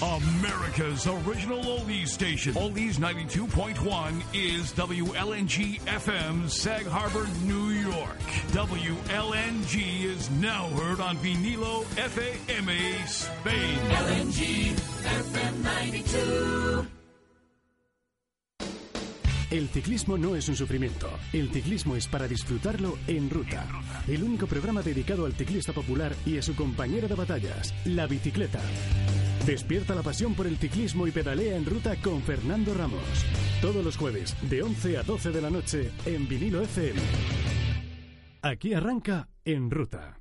America's original oldies station. Oldies 92.1 is WLNG FM, Sag Harbor, New York. WLNG is now heard on Vinilo FAMA, Spain. LNG FM 92. El ciclismo no es un sufrimiento. El ciclismo es para disfrutarlo en ruta. El único programa dedicado al ciclista popular y a su compañera de batallas, la bicicleta. Despierta la pasión por el ciclismo y pedalea en ruta con Fernando Ramos. Todos los jueves, de 11 a 12 de la noche, en vinilo FM. Aquí arranca En Ruta.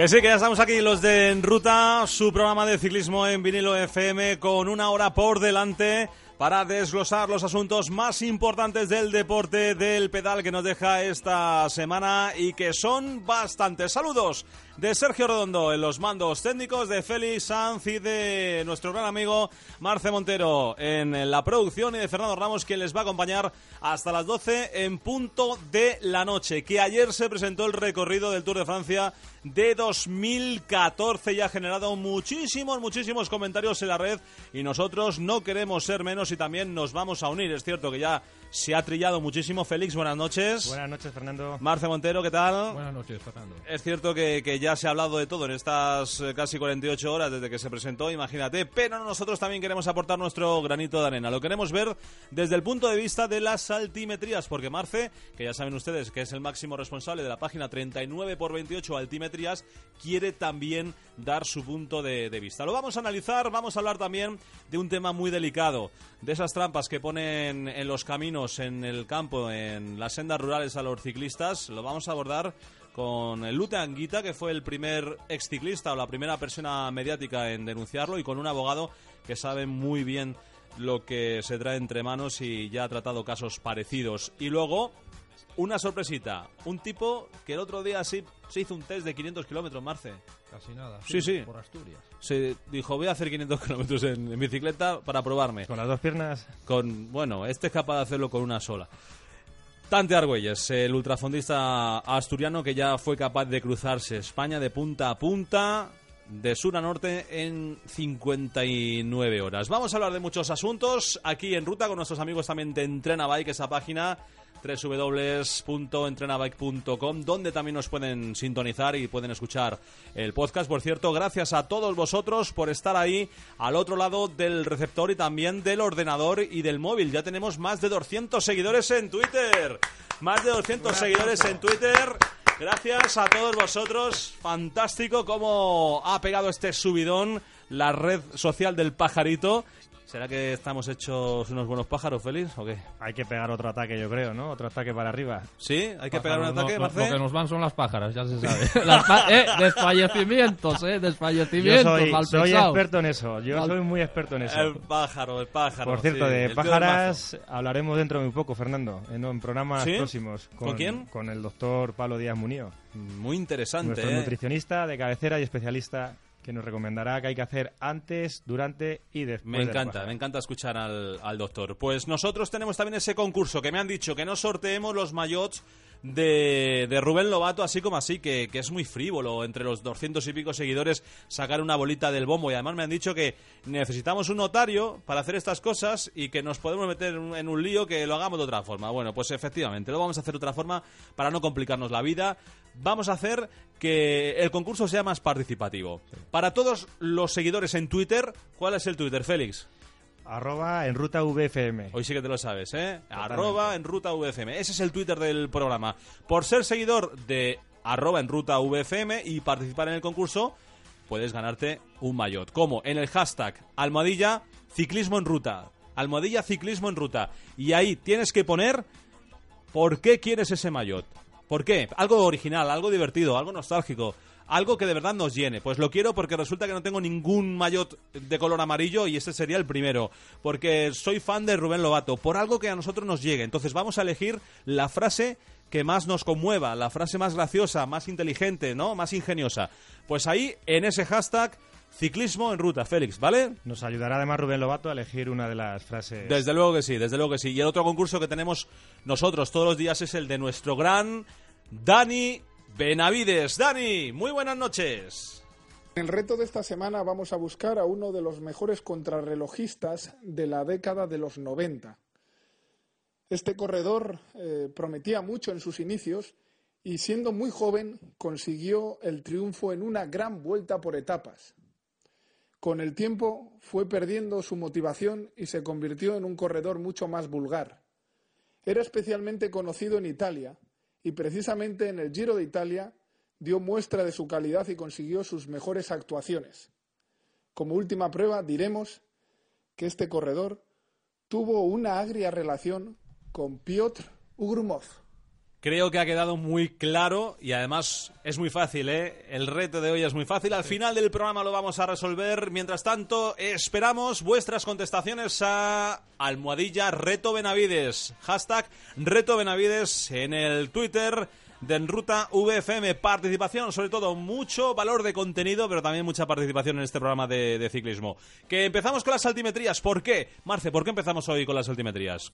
Que sí, que ya estamos aquí los de En Ruta, su programa de ciclismo en vinilo FM con una hora por delante para desglosar los asuntos más importantes del deporte del pedal que nos deja esta semana y que son bastantes. Saludos de Sergio Redondo en los mandos técnicos, de Félix Sanz y de nuestro gran amigo Marce Montero en la producción y de Fernando Ramos quien les va a acompañar hasta las 12 en punto de la noche. Que ayer se presentó el recorrido del Tour de Francia de 2014 y ha generado muchísimos, muchísimos comentarios en la red y nosotros no queremos ser menos y también nos vamos a unir. Es cierto que ya se ha trillado muchísimo. Félix, buenas noches. Buenas noches, Fernando. Marce Montero, ¿qué tal? Buenas noches, Fernando. Es cierto que, que ya se ha hablado de todo en estas eh, casi 48 horas desde que se presentó, imagínate, pero nosotros también queremos aportar nuestro granito de arena. Lo queremos ver desde el punto de vista de las altimetrías, porque Marce, que ya saben ustedes que es el máximo responsable de la página 39 por 28 altimetrías, quiere también dar su punto de, de vista. Lo vamos a analizar, vamos a hablar también de un tema muy delicado, de esas trampas que ponen en los caminos, en el campo, en las sendas rurales a los ciclistas. Lo vamos a abordar con el Lute Anguita, que fue el primer exciclista o la primera persona mediática en denunciarlo, y con un abogado que sabe muy bien lo que se trae entre manos y ya ha tratado casos parecidos. Y luego, una sorpresita, un tipo que el otro día sí se hizo un test de 500 kilómetros, Marce. Casi nada. Sí, sí. Por Asturias. Se dijo, voy a hacer 500 kilómetros en, en bicicleta para probarme. Con las dos piernas. Con, bueno, este es capaz de hacerlo con una sola. Tante Argüelles, el ultrafondista asturiano que ya fue capaz de cruzarse España de punta a punta, de sur a norte, en 59 horas. Vamos a hablar de muchos asuntos aquí en ruta con nuestros amigos también de Entrena Bike, esa página www.entrenabike.com donde también nos pueden sintonizar y pueden escuchar el podcast. Por cierto, gracias a todos vosotros por estar ahí al otro lado del receptor y también del ordenador y del móvil. Ya tenemos más de 200 seguidores en Twitter. Más de 200 seguidores en Twitter. Gracias a todos vosotros. Fantástico cómo ha pegado este subidón la red social del pajarito. ¿Será que estamos hechos unos buenos pájaros, Félix, o qué? Hay que pegar otro ataque, yo creo, ¿no? Otro ataque para arriba. ¿Sí? ¿Hay que pegar un ataque, no- lo- que nos van son las pájaras, ya se sabe. Las eh, desfallecimientos, eh, Yo desfallecimientos, soy, mal soy experto en eso. Yo Mal- soy muy experto en eso. El pájaro, el pájaro. Por cierto, sí, de pájaras hablaremos dentro de muy poco, Fernando, en, en programas ¿Sí? próximos. ¿Con quién? Con el doctor Pablo Díaz Munío. Muy interesante, nuestro ¿eh? nutricionista de cabecera y especialista que nos recomendará qué hay que hacer antes, durante y después. Me encanta, me encanta escuchar al, al doctor. Pues nosotros tenemos también ese concurso que me han dicho que no sorteemos los maillots de, de Rubén Lobato, así como así, que, que es muy frívolo entre los 200 y pico seguidores sacar una bolita del bombo. Y además me han dicho que necesitamos un notario para hacer estas cosas y que nos podemos meter en un lío que lo hagamos de otra forma. Bueno, pues efectivamente, lo vamos a hacer de otra forma para no complicarnos la vida. Vamos a hacer que el concurso sea más participativo. Para todos los seguidores en Twitter, ¿cuál es el Twitter, Félix? Arroba en ruta VFM. Hoy sí que te lo sabes, ¿eh? Arroba en ruta VFM. Ese es el Twitter del programa. Por ser seguidor de arroba en ruta VFM y participar en el concurso, puedes ganarte un maillot. Como en el hashtag almohadilla ciclismo en ruta. Almohadilla ciclismo en ruta. Y ahí tienes que poner ¿por qué quieres ese maillot? ¿Por qué? Algo original, algo divertido, algo nostálgico, algo que de verdad nos llene. Pues lo quiero porque resulta que no tengo ningún maillot de color amarillo y este sería el primero. Porque soy fan de Rubén Lobato, por algo que a nosotros nos llegue. Entonces vamos a elegir la frase que más nos conmueva, la frase más graciosa, más inteligente, ¿no? Más ingeniosa. Pues ahí, en ese hashtag, ciclismo en ruta, Félix, ¿vale? Nos ayudará además Rubén Lobato a elegir una de las frases. Desde luego que sí, desde luego que sí. Y el otro concurso que tenemos nosotros todos los días es el de nuestro gran Dani Benavides. Dani, muy buenas noches. En el reto de esta semana vamos a buscar a uno de los mejores contrarrelojistas de la década de los 90. Este corredor eh, prometía mucho en sus inicios y siendo muy joven consiguió el triunfo en una gran vuelta por etapas. Con el tiempo fue perdiendo su motivación y se convirtió en un corredor mucho más vulgar. Era especialmente conocido en Italia y precisamente en el Giro de Italia dio muestra de su calidad y consiguió sus mejores actuaciones. Como última prueba diremos que este corredor tuvo una agria relación con Piotr Ugrumov. Creo que ha quedado muy claro y además es muy fácil, ¿eh? El reto de hoy es muy fácil. Al final del programa lo vamos a resolver. Mientras tanto, esperamos vuestras contestaciones a Almohadilla Reto Benavides. Hashtag Reto Benavides en el Twitter de Enruta VFM. Participación, sobre todo, mucho valor de contenido, pero también mucha participación en este programa de, de ciclismo. Que empezamos con las altimetrías. ¿Por qué? Marce, ¿por qué empezamos hoy con las altimetrías?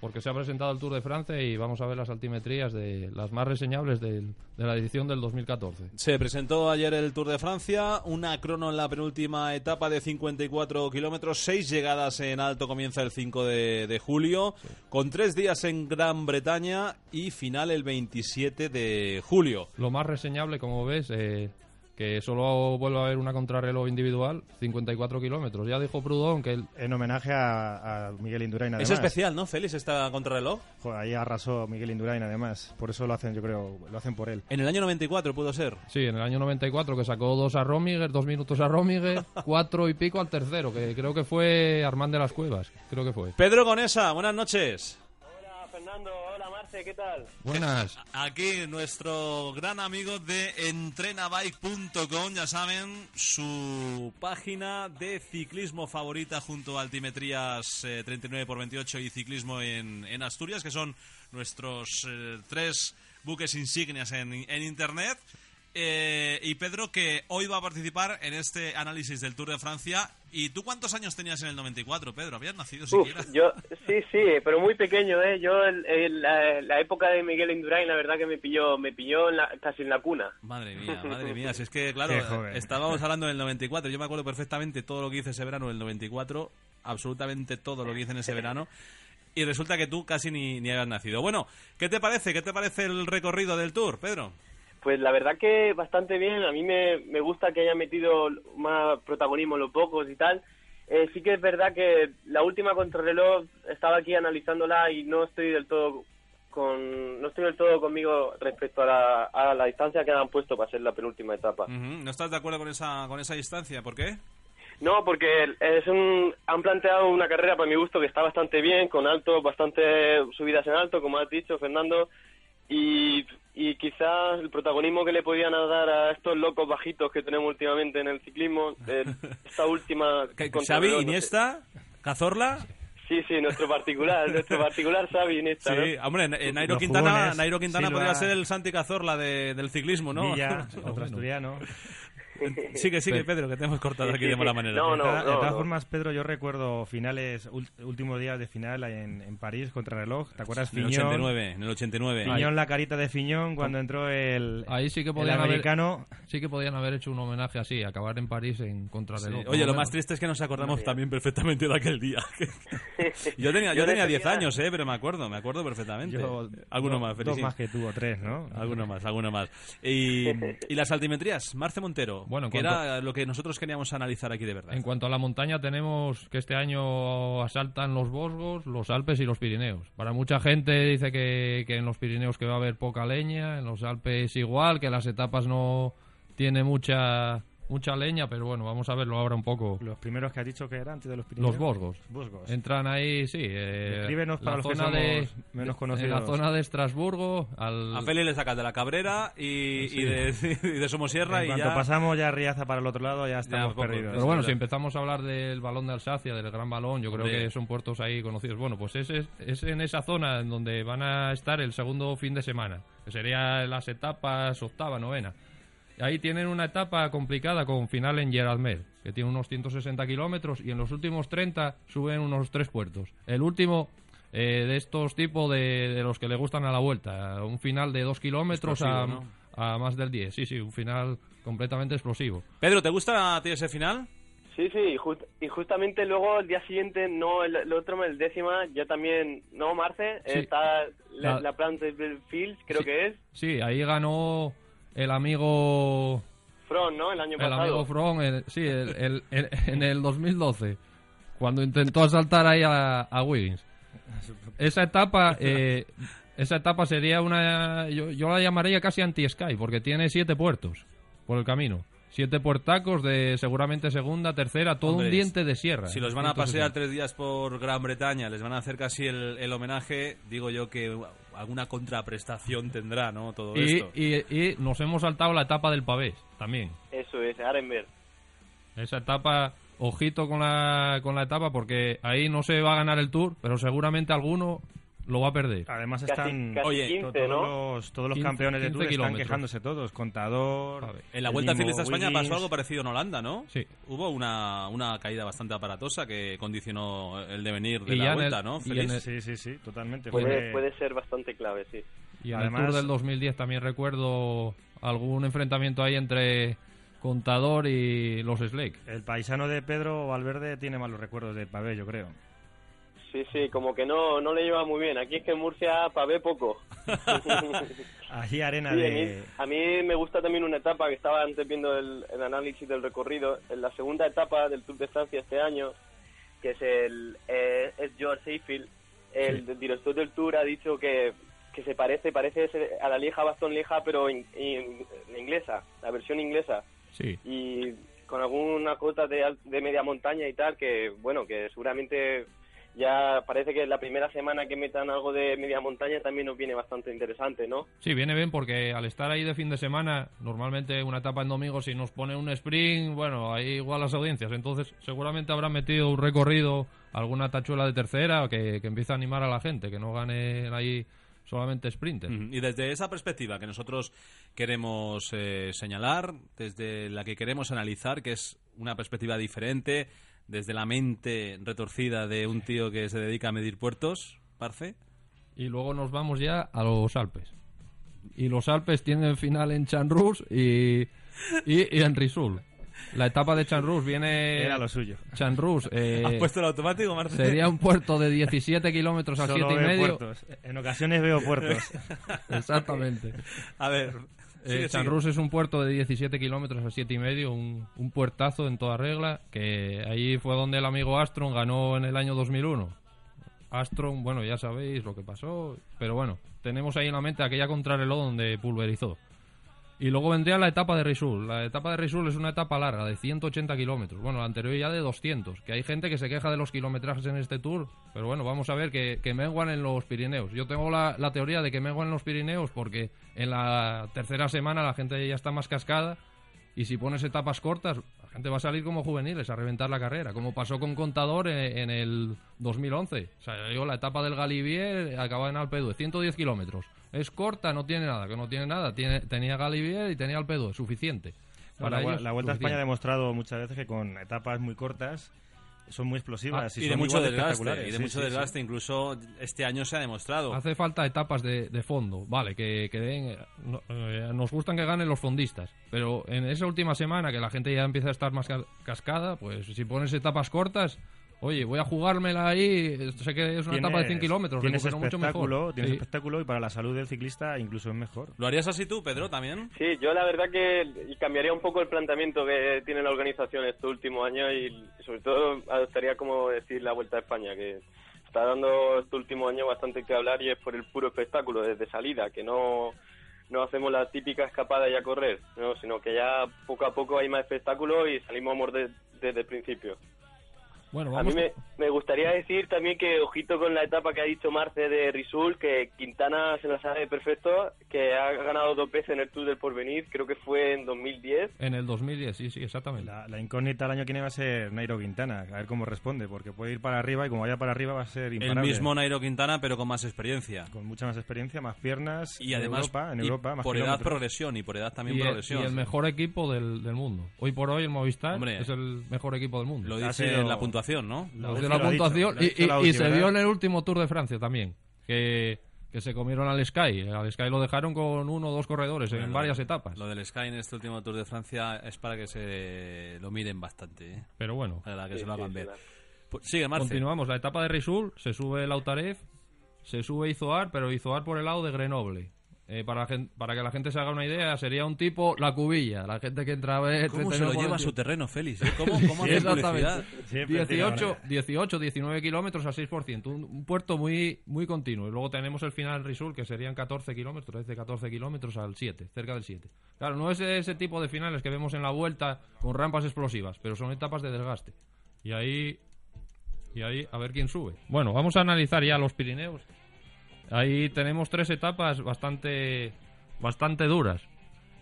Porque se ha presentado el Tour de Francia y vamos a ver las altimetrías de las más reseñables del- de, la edición del 2014. Se presentó ayer el Tour de Francia, una crono en la penúltima etapa de 54 kilómetros, seis llegadas en alto comienza el 5 de, de julio, con tres días en Gran Bretaña y final el 27 de julio. Lo más reseñable, como ves, eh, que solo vuelve a haber una contrarreloj individual, 54 kilómetros. Ya dijo Proudhon que el, En homenaje a, a Miguel Indurain, además. Es especial, ¿no, Félix, esta contrarreloj? Joder, ahí arrasó Miguel Indurain, además. Por eso lo hacen, yo creo, lo hacen por él. En el año 94 pudo ser. Sí, en el año 94 que sacó dos a Romiger, dos minutos a Romiger, cuatro y pico al tercero, que creo que fue Armand de las Cuevas, creo que fue. Pedro Conesa, buenas noches. Hola Fernando, hola Marce, ¿qué tal? Buenas. Aquí nuestro gran amigo de entrenabike.com, ya saben, su página de ciclismo favorita junto a Altimetrías eh, 39x28 y Ciclismo en, en Asturias, que son nuestros eh, tres buques insignias en, en Internet. Eh, y Pedro, que hoy va a participar en este análisis del Tour de Francia. ¿Y tú cuántos años tenías en el 94, Pedro? ¿Habías nacido Uf, siquiera? yo, sí, sí, pero muy pequeño, ¿eh? Yo, el- el- la, la época de Miguel Indurain, la verdad que me pilló, me pilló en la- casi en la cuna. Madre mía, madre mía. Si es que, claro, estábamos hablando del 94. Yo me acuerdo perfectamente todo lo que hice ese verano del 94. Absolutamente todo lo que hice en ese verano. Y resulta que tú casi ni, ni habías nacido. Bueno, ¿qué te parece? ¿Qué te parece el recorrido del Tour, Pedro? Pues la verdad que bastante bien, a mí me, me gusta que haya metido más protagonismo los pocos y tal. Eh, sí que es verdad que la última contrarreloj estaba aquí analizándola y no estoy del todo con no estoy del todo conmigo respecto a la, a la distancia que han puesto para ser la penúltima etapa. ¿No estás de acuerdo con esa, con esa distancia? ¿Por qué? No, porque es un, han planteado una carrera para mi gusto que está bastante bien, con alto, bastante subidas en alto, como has dicho, Fernando, y, y quizás el protagonismo que le podían dar a estos locos bajitos que tenemos últimamente en el ciclismo, eh, esta última... ¿Qué- contrarreloj, ¿Xavi, no sé. Iniesta? ¿Cazorla? Sí, sí, nuestro particular, nuestro particular Xavi Iniesta, Sí, ¿no? hombre, eh, Nairo Los Quintana, jugones, Nairo Quintana Silva. podría ser el Santi Cazorla de- del ciclismo, ¿no? Villa, otro asturiano. sigue, sigue, Pedro, que te hemos cortado Sí, aquí sí, de mala sí. manera. No, de, no, todas- de todas no. formas, Pedro, yo recuerdo finales, últimos días de final en, en París contra reloj. ¿Te acuerdas? En el Fiñón, 89, en el 89. Fiñón, la carita de Fiñón cuando entró el, Ahí sí que el podían haber, americano. sí que podían haber hecho un homenaje así, acabar en París en Sí. contrarreloj. por Oye, lo más triste es que nos acordamos también perfectamente de aquel día. yo tenía, yo Yo tenía 10 día- años, eh, pero me acuerdo, me acuerdo perfectamente. Yo, alguno dos- más, Dos Felicín. más que tú, o tres, ¿no? Alguno más, alguno más. Y, y las altimetrías, Marce Montero, Bueno, en que cuanto- era lo que nosotros queríamos analizar aquí de verdad. En cuanto a la montaña, tenemos que este año asaltan los Vosgos, los Alpes y los Pirineos. Para mucha gente dice que, que en los Pirineos que va a haber poca leña, en los Alpes igual, que las etapas no tiene mucha mucha leña, pero bueno, vamos a verlo ahora un poco. Los primeros que has dicho que eran antes de los Pirineos. Los Vosgos. Vosgos. Entran ahí, sí. Eh, Descríbenos para la los que zona de, somos menos En conocidos. la zona de Estrasburgo, al, A Feli le sacas de la Cabrera y, Sí. y de, y de Somosierra En y cuanto ya... pasamos ya a Riaza para el otro lado, ya estamos poco. perdidos. Pero bueno, si empezamos a hablar del balón de Alsacia, del gran balón, yo creo que son puertos ahí conocidos. Bueno, pues es, es, es en esa zona en donde van a estar el segundo fin de semana, que sería las etapas octava, novena. Ahí tienen una etapa complicada con final en Gerardmer, que tiene unos 160 kilómetros, y en los últimos 30 suben unos tres puertos. El último eh, de estos tipos de, de los que le gustan a la vuelta, un final de dos kilómetros a, más del 10. Sí, sí, un final completamente explosivo. Pedro, ¿te gusta ese final? Sí, sí, y, just- y justamente luego el día siguiente, no el, el otro, el décima, ya también, no, Marce, Sí. está la, La- la Plantation Fields, creo Sí. que es, Sí, ahí ganó el amigo Front, ¿no? El año el pasado. amigo From, el- sí, el- el- el- en el 2012, cuando intentó asaltar ahí a, a Wiggins. Esa etapa, eh, esa etapa sería una, yo, yo la llamaría casi anti-Sky, porque tiene siete puertos por el camino. Siete puertacos de seguramente segunda, tercera, todo Hombre, un diente de sierra. Si los van a 160. pasear tres días por Gran Bretaña, les van a hacer casi el, el homenaje, digo yo que alguna contraprestación tendrá, ¿no? Todo Y, esto. y, y nos hemos saltado la etapa del pavés también. Eso es, Arenberg. Esa etapa, ojito con la, con la etapa, porque ahí no se va a ganar el Tour, pero seguramente alguno lo va a perder. Además están casi Oye, 15, to- todos, ¿no? los, todos los 15 campeones de 15 Tour están kilómetros. quejándose todos. Contador. En la el Vuelta a España Wiggins. pasó algo parecido en Holanda, ¿no? Sí. Hubo una, una caída bastante aparatosa que condicionó el devenir de Y la Vuelta, el- ¿no? Feliz? el- Sí, sí, sí, totalmente. Pues Puede, Fue- puede ser bastante clave, sí. Y en Además- el Tour del 2010 también recuerdo algún enfrentamiento ahí entre Contador y los Slake. El paisano de Pedro Valverde tiene malos recuerdos de Pavé, yo creo. Sí, sí, como que no, no le lleva muy bien. Aquí es que en Murcia pavé poco. Allí arena Sí, a, de... mí, a mí me gusta también una etapa que estaba antes viendo el, el análisis del recorrido. En la segunda etapa del Tour de Francia este año, que es el eh, es George Seyfield, el director del Tour ha dicho que, que se parece parece a la Lieja Bastón Lieja, pero in- in- inglesa, la versión inglesa. Sí. y con alguna cota de, de media montaña y tal, que bueno, que seguramente ya parece que la primera semana que metan algo de media montaña también nos viene bastante interesante, ¿no? Sí, viene bien porque al estar ahí de fin de semana, normalmente una etapa en domingo, si nos pone un sprint, bueno, ahí igual las audiencias. Entonces, seguramente habrán metido un recorrido, alguna tachuela de tercera que, que empiece a animar a la gente, que no gane ahí solamente sprinter. Y desde esa perspectiva que nosotros queremos eh, señalar, desde la que queremos analizar, que es una perspectiva diferente, desde la mente retorcida de un tío que se dedica a medir puertos, Parce. Y luego nos vamos ya a los Alpes. Y los Alpes tienen final en Chanrus y, y, y en Risul. La etapa de Chanrus viene... Era lo suyo. Chanrus eh, ¿Has puesto el automático, Marce? sería un puerto de 17 kilómetros a Solo 7 y medio. puertos. En ocasiones veo puertos. Exactamente. A ver. Eh, Chanrus es un puerto de 17 kilómetros a 7 y medio, un, un puertazo en toda regla, que ahí fue donde el amigo Astron ganó en el año 2001. Astron, bueno, ya sabéis lo que pasó, pero bueno, tenemos ahí en la mente aquella contrarreloj donde pulverizó. Y luego vendría la etapa de Risul. La etapa de Risul es una etapa larga, de 180 kilómetros. Bueno, la anterior ya de 200. Que hay gente que se queja de los kilometrajes en este tour. Pero bueno, vamos a ver que, que menguan en los Pirineos. Yo tengo la, la teoría de que menguan en los Pirineos porque en la tercera semana la gente ya está más cascada. Y si pones etapas cortas, la gente va a salir como juveniles a reventar la carrera. Como pasó con Contador en, en el 2011. O sea, yo la etapa del Galibier acaba en Alpedue, 110 kilómetros. Es corta, no tiene nada, que no tiene nada. Tiene, tenía Galibier y tenía Alpedue, suficiente. No, la, ellos, Vuelta a España ha suficiente. demostrado muchas veces que con etapas muy cortas son muy explosivas Ah, y, son de mucho desgaste, y de Sí, mucho sí, sí. desgaste, incluso este año se ha demostrado. Hace falta etapas de, de fondo, vale, que, que den, eh, no- eh, nos gustan que ganen los fondistas, pero en esa última semana que la gente ya empieza a estar más ca- cascada, pues si pones etapas cortas, oye, voy a jugármela ahí, sé que es una etapa de 100 kilómetros, tienes recupero mucho espectáculo, mejor. tienes Sí. espectáculo y para la salud del ciclista incluso es mejor. ¿Lo harías así tú, Pedro, también? Sí, yo la verdad que y cambiaría un poco el planteamiento que tiene la organización este último año y sobre todo adoptaría como decir la Vuelta a España, que está dando este último año bastante que hablar y es por el puro espectáculo desde salida, que no no hacemos la típica escapada y a correr, ¿no? sino que ya poco a poco hay más espectáculo y salimos a morder desde el principio. Bueno, A mí vamos me, me gustaría decir también que ojito con la etapa que ha dicho Marce de Risul, que Quintana se la sabe perfecto, que ha ganado dos veces en el Tour del Porvenir, creo que fue en 2010. en el 2010, sí, sí, exactamente. La, la incógnita el año que viene va a ser Nairo Quintana, a ver cómo responde, porque puede ir para arriba y como vaya para arriba va a ser El imparable. mismo Nairo Quintana, pero con más experiencia. Con mucha más experiencia, más piernas. Y en además, Europa, en y Europa, más por edad kilómetros. progresión y por edad también y, el, progresión. y el mejor equipo del, del mundo. Hoy por hoy el Movistar Hombre. es el mejor equipo del mundo. Lo dice sido- en la puntuación, ¿no? La de dicho, puntuación ha y, dicho y- la y última, se vio ¿verdad? en el último Tour de Francia también que, que se comieron al Sky al Sky lo dejaron con uno o dos corredores en Bueno, varias etapas Lo del Sky en este último Tour de Francia es para que se lo miren bastante, ¿eh? pero bueno para que Sí, se lo hagan sí, ver. claro. Pues sigue, Marce. continuamos la etapa de Risul se sube Lautarev se sube Izoar pero Izoar por el lado de Grenoble Eh, para, la gen- para que la gente se haga una idea, sería un tipo la cubilla. La gente que entra a ver. ¿Cómo se 39 lo lleva a su 21. terreno, Félix? eh? ¿Cómo, cómo Sí, exactamente. publicidad? Siempre tiene 18, manera. 18, 19 kilómetros a 6%. Un, un puerto muy, muy continuo. Y luego tenemos el final Risul, que serían 14 kilómetros, 13, 14 kilómetros al 7, cerca del 7. Claro, no es ese tipo de finales que vemos en la vuelta con rampas explosivas, pero son etapas de desgaste. Y ahí. Y ahí, a ver quién sube. Bueno, vamos a analizar ya los Pirineos. Ahí tenemos tres etapas bastante, bastante duras.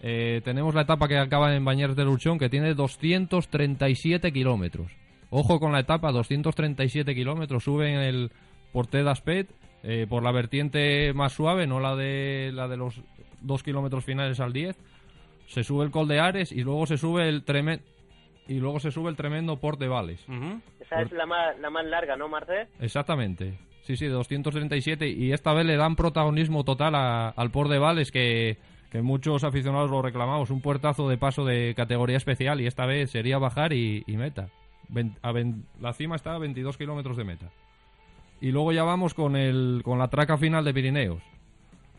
Eh, tenemos la etapa que acaba en Bañers de Luchón, que tiene 237 kilómetros. Ojo con la etapa, 237 kilómetros. Sube en el Porté d'Aspet eh, por la vertiente más suave, no la de, la de los dos kilómetros finales al 10. Se sube el Col de Ares y luego se sube el tremendo y luego se sube el tremendo Port de Vales. Esa es la más, la más larga, ¿no, Marce? Exactamente. Sí, sí, 237 y esta vez le dan protagonismo total a- al Port de Vales que, que muchos aficionados lo reclamamos, un puertazo de paso de categoría especial y esta vez sería bajar y, meta. La cima está a 22 kilómetros de meta. Y luego ya vamos con, el, con la traca final de Pirineos.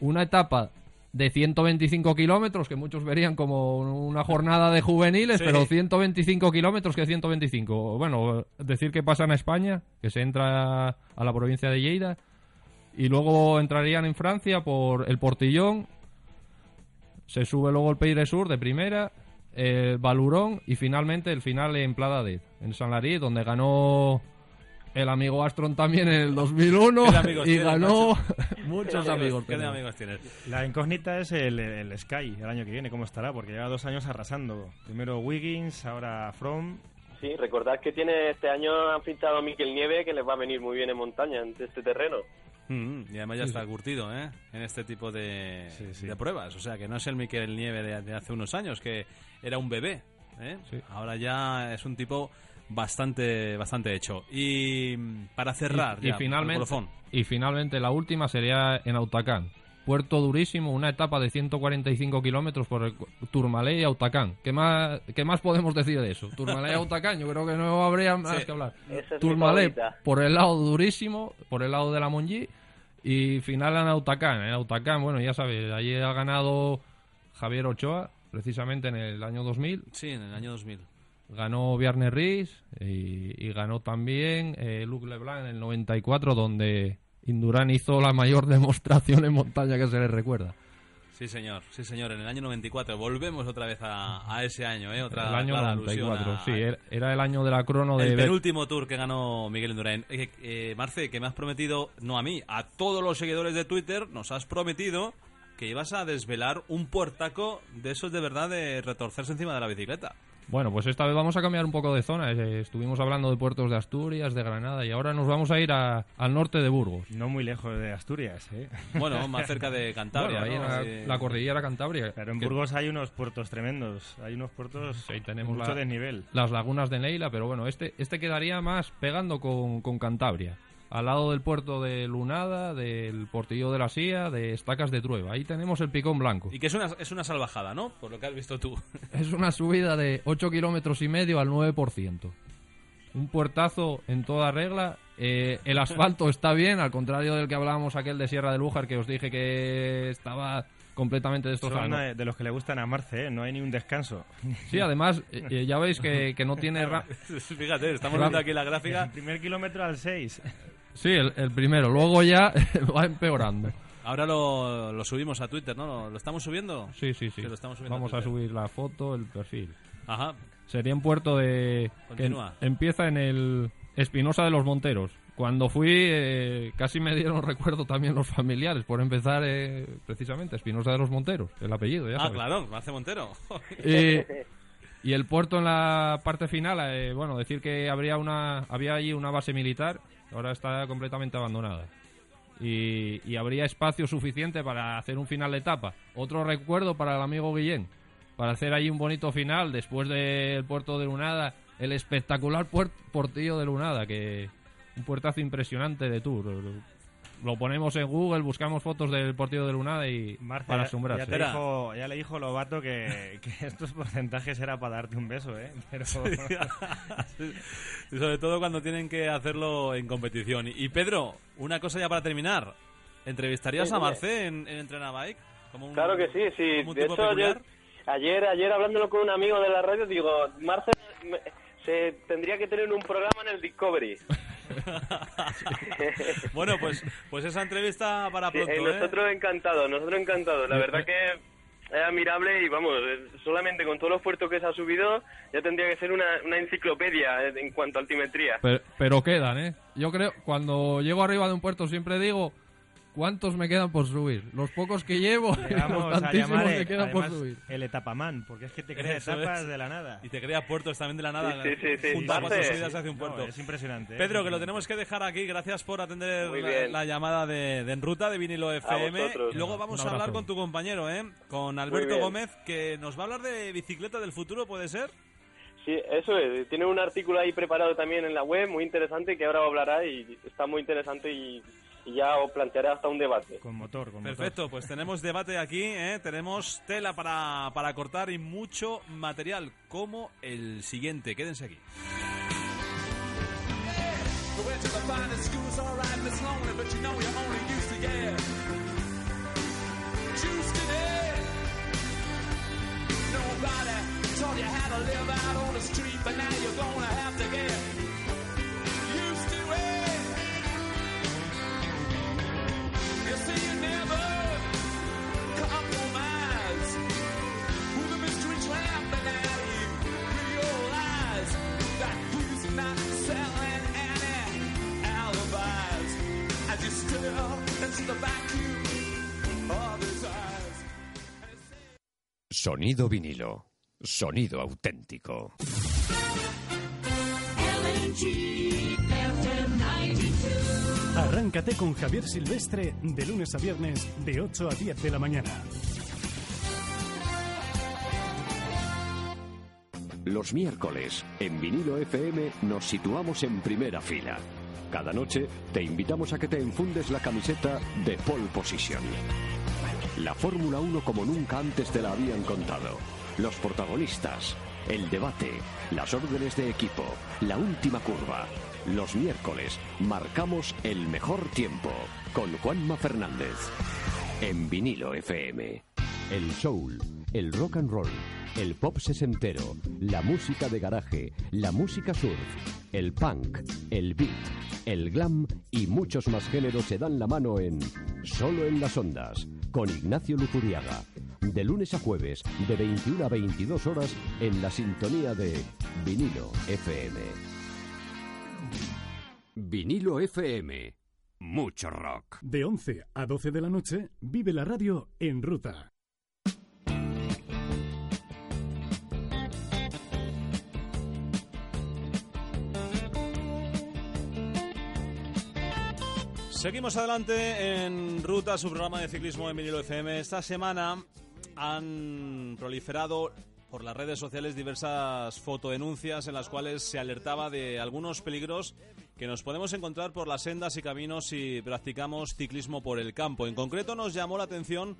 Una etapa de 125 kilómetros, que muchos verían como una jornada de juveniles, Sí. pero 125 kilómetros que 125. Bueno, decir que pasan a España, que se entra a la provincia de Lleida, y luego entrarían en Francia por el Portillón, se sube luego el de Sur de primera, el Balurón y finalmente el final en Pladadet, en San Larí, donde ganó el amigo Astron también en el 2001 ¿Qué de amigos y ganó macho? muchos amigos. ¿Qué amigos tienes? La incógnita es el, el Sky el año que viene, cómo estará, porque lleva dos años arrasando. Primero Wiggins, ahora From. Sí, recordad que tiene este año han fichado a Miquel Nieve, que les va a venir muy bien en montaña, en este terreno. Mm, y además ya está curtido, ¿eh? En este tipo de, Sí, sí. de pruebas. O sea, que no es el Miquel Nieve de, de hace unos años, que era un bebé, ¿eh? Sí. Ahora ya es un tipo bastante bastante hecho. Y mm, para cerrar, y, finalmente, y finalmente la última sería en Autacán. Puerto durísimo, una etapa de 145 kilómetros por el Turmalé y Autacán. ¿Qué más, ¿Qué más podemos decir de eso? Turmalé y Autacán, yo creo que no habría más Sí. que hablar. Es Turmalé por el lado durísimo, por el lado de la Monji y final en Autacán. En Autacán, bueno, ya sabes, allí ha ganado Javier Ochoa, precisamente en el año 2000. Sí, en el año 2000. Ganó Viernes Riz y, y ganó también eh, Luc Leblanc en el 94, donde Indurain hizo la mayor demostración en montaña que se le recuerda. Sí, señor, sí, señor, en el año 94. Volvemos otra vez a, a ese año, ¿eh? Otra el año clara alusión 94, a- sí, era- era el año de la crono de... El penúltimo tour que ganó Miguel Indurain. Eh, eh, Marce, que me has prometido, no a mí, a todos los seguidores de Twitter, nos has prometido que ibas a desvelar un puertaco de esos de verdad de retorcerse encima de la bicicleta. Bueno, pues esta vez vamos a cambiar un poco de zona. Estuvimos hablando de puertos de Asturias, de Granada, y ahora nos vamos a ir a- al norte de Burgos. No muy lejos de Asturias, ¿eh? Bueno, más cerca de Cantabria. Bueno, ahí ¿no? en la, la cordillera Cantabria. Pero en que- Burgos hay unos puertos tremendos. Hay unos puertos Sí, tenemos mucho la- desnivel. las lagunas de Neila, pero bueno, este, este quedaría más pegando con, con Cantabria. Al lado del puerto de Lunada, del Portillo de la Sía, de Estacas de Trueba. Ahí tenemos el Picón Blanco. Y que es una, es una salvajada, ¿no? Por lo que has visto tú. Es una subida de 8 kilómetros y medio al 9%. Un puertazo en toda regla. Eh, el asfalto está bien, al contrario del que hablábamos aquel de Sierra de Lújar, que os dije que estaba completamente destrozado. Son ¿no? de, de los que le gustan a Marce, ¿eh? No hay ni un descanso. Sí, además, eh, eh, ya veis que, que no tiene... Fíjate, estamos viendo aquí la gráfica. El primer kilómetro al 6. Sí, el, el primero. Luego ya va empeorando. Ahora lo, lo subimos a Twitter, ¿no? ¿Lo, estamos subiendo? Sí, sí, sí. Sí, lo estamos subiendo Vamos a subir la foto, el perfil. Ajá. Sería en puerto de... que Continúa. empieza en el Espinosa de los Monteros. Cuando fui, eh, casi me dieron recuerdo también los familiares, por empezar eh, precisamente, Espinosa de los Monteros, el apellido, ya Ah, sabes. claro, Marce Montero. Y, y el puerto en la parte final, eh, bueno, decir que habría una, había allí una base militar, ahora está completamente abandonada. Y, habría espacio suficiente para hacer un final de etapa. Otro recuerdo para el amigo Guillén, para hacer allí un bonito final después del puerto de Lunada, el espectacular puert- portillo de Lunada, que un puertazo impresionante de tour. Lo ponemos en Google, buscamos fotos del portillo de Lunada y Marce, para ya- asombrarse. Ya, te dijo, ya le dijo Lobato que, que estos porcentajes era para darte un beso, ¿eh? Pero... Y sobre todo cuando tienen que hacerlo en competición. Y, y Pedro, una cosa ya para terminar. ¿Entrevistarías Sí, a. Marce en, en Entrena Bike? Como un- Claro que sí, sí. como un De tipo hecho, peculiar? ayer, ayer hablándolo con un amigo de la radio, digo, Marce me- se tendría que tener un programa en el Discovery. Bueno, pues, pues esa entrevista para Sí, pronto, eh, ¿eh? nosotros encantados, nosotros encantados. La verdad que es admirable y vamos, eh, solamente con todos los puertos que se ha subido ya tendría que ser una, una enciclopedia eh, en cuanto a altimetría. Pero, pero quedan, ¿eh? Yo creo, cuando llego arriba de un puerto siempre digo, ¿cuántos me quedan por subir? Los pocos que llevo, Le los vamos a tantísimos llamar que eh, quedan por subir. el etapamán, porque es que te crea Eso etapas es. de la nada. Y te crea puertos también de la nada. Sí, sí, sí, Marce. cuatro subidas hace un No, puerto. es impresionante. ¿eh? Pedro, que lo tenemos que dejar aquí. Gracias por atender la, llamada de, de En Ruta de Vinilo FM. Y luego vamos a hablar con tu compañero, ¿eh? Con Alberto. Gómez, que nos va a hablar de bicicleta del futuro, ¿puede ser? Sí, eso es. Tiene un artículo ahí preparado también en la web, muy interesante, que ahora hablará y está muy interesante y, y ya os plantearé hasta un debate. Con motor, con Perfecto, pues tenemos debate aquí, ¿eh? tenemos tela para, para cortar y mucho material, como el siguiente. Quédense aquí. Nobody taught you how to live out on the street, but now you're gonna have to get Sonido vinilo. Sonido auténtico. Arráncate con Javier Silvestre de lunes a viernes de 8 a 10 de la mañana. Los miércoles, en vinilo FM, nos situamos en primera fila. Cada noche te invitamos a que te enfundes la camiseta de Pole Position. La Fórmula 1 como nunca antes te la habían contado. Los protagonistas, el debate, las órdenes de equipo, la última curva. Los miércoles marcamos el mejor tiempo con Juanma Fernández. En vinilo FM. El soul, el rock and roll, el pop sesentero, la música de garaje, la música surf, el punk, el beat, el glam y muchos más géneros se dan la mano en Solo en las ondas, con Ignacio Luzuriaga. De lunes a jueves, de 21 a 22 horas, en la sintonía de Vinilo FM. Vinilo FM. Mucho rock. De 11 a 12 de la noche, vive la radio en ruta. Seguimos adelante en ruta, su programa de ciclismo en vinilo FM. Esta semana han proliferado por las redes sociales diversas fotodenuncias en las cuales se alertaba de algunos peligros que nos podemos encontrar por las sendas y caminos si practicamos ciclismo por el campo. En concreto nos llamó la atención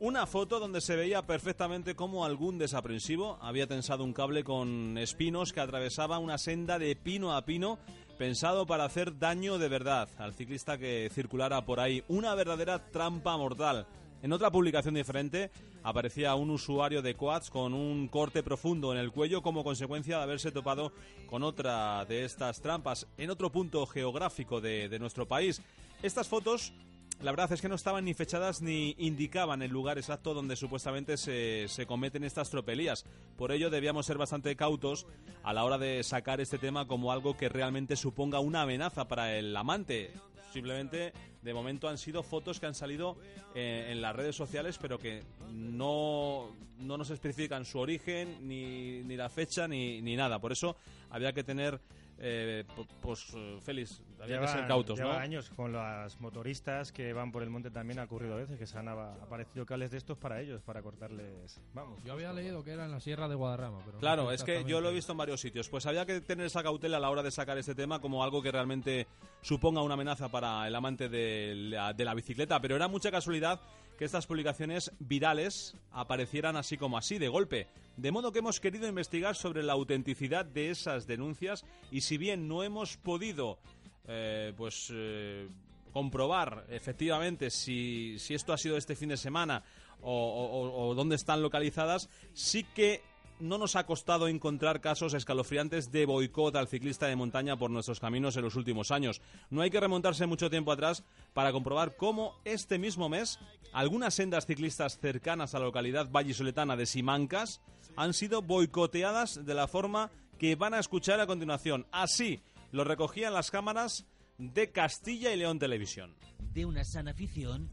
una foto donde se veía perfectamente cómo algún desaprensivo había tensado un cable con espinos que atravesaba una senda de pino a pino pensado para hacer daño de verdad al ciclista que circulara por ahí. Una verdadera trampa mortal. En otra publicación diferente aparecía un usuario de quads con un corte profundo en el cuello como consecuencia de haberse topado con otra de estas trampas en otro punto geográfico de, de nuestro país. Estas fotos la verdad es que no estaban ni fechadas ni indicaban el lugar exacto donde supuestamente se, se cometen estas tropelías. Por ello debíamos ser bastante cautos a la hora de sacar este tema como algo que realmente suponga una amenaza para el amante. Simplemente, de momento han sido fotos que han salido eh, en las redes sociales, pero que no, no nos especifican su origen, ni, ni la fecha, ni, ni nada. Por eso había que tener eh, pues eh, Félix, había que ser cautos, lleva ¿no? años con las motoristas que van por el monte también ha ocurrido a veces que se han aparecido cables de estos para ellos, para cortarles. Vamos. Yo había leído que era en la Sierra de Guadarrama, pero no Claro, sé es que yo lo he visto en varios sitios. Pues había que tener esa cautela a la hora de sacar este tema como algo que realmente suponga una amenaza para el amante de la, de la bicicleta. Pero era mucha casualidad que estas publicaciones virales aparecieran así como así, de golpe. De modo que hemos querido investigar sobre la autenticidad de esas denuncias y si bien no hemos podido eh, pues eh, comprobar efectivamente si, si esto ha sido este fin de semana o, o- dónde están localizadas, sí que no nos ha costado encontrar casos escalofriantes de boicot al ciclista de montaña por nuestros caminos en los últimos años. No hay que remontarse mucho tiempo atrás para comprobar cómo este mismo mes algunas sendas ciclistas cercanas a la localidad vallisoletana de Simancas han sido boicoteadas de la forma que van a escuchar a continuación. Así lo recogían las cámaras de Castilla y León Televisión. de una sana afición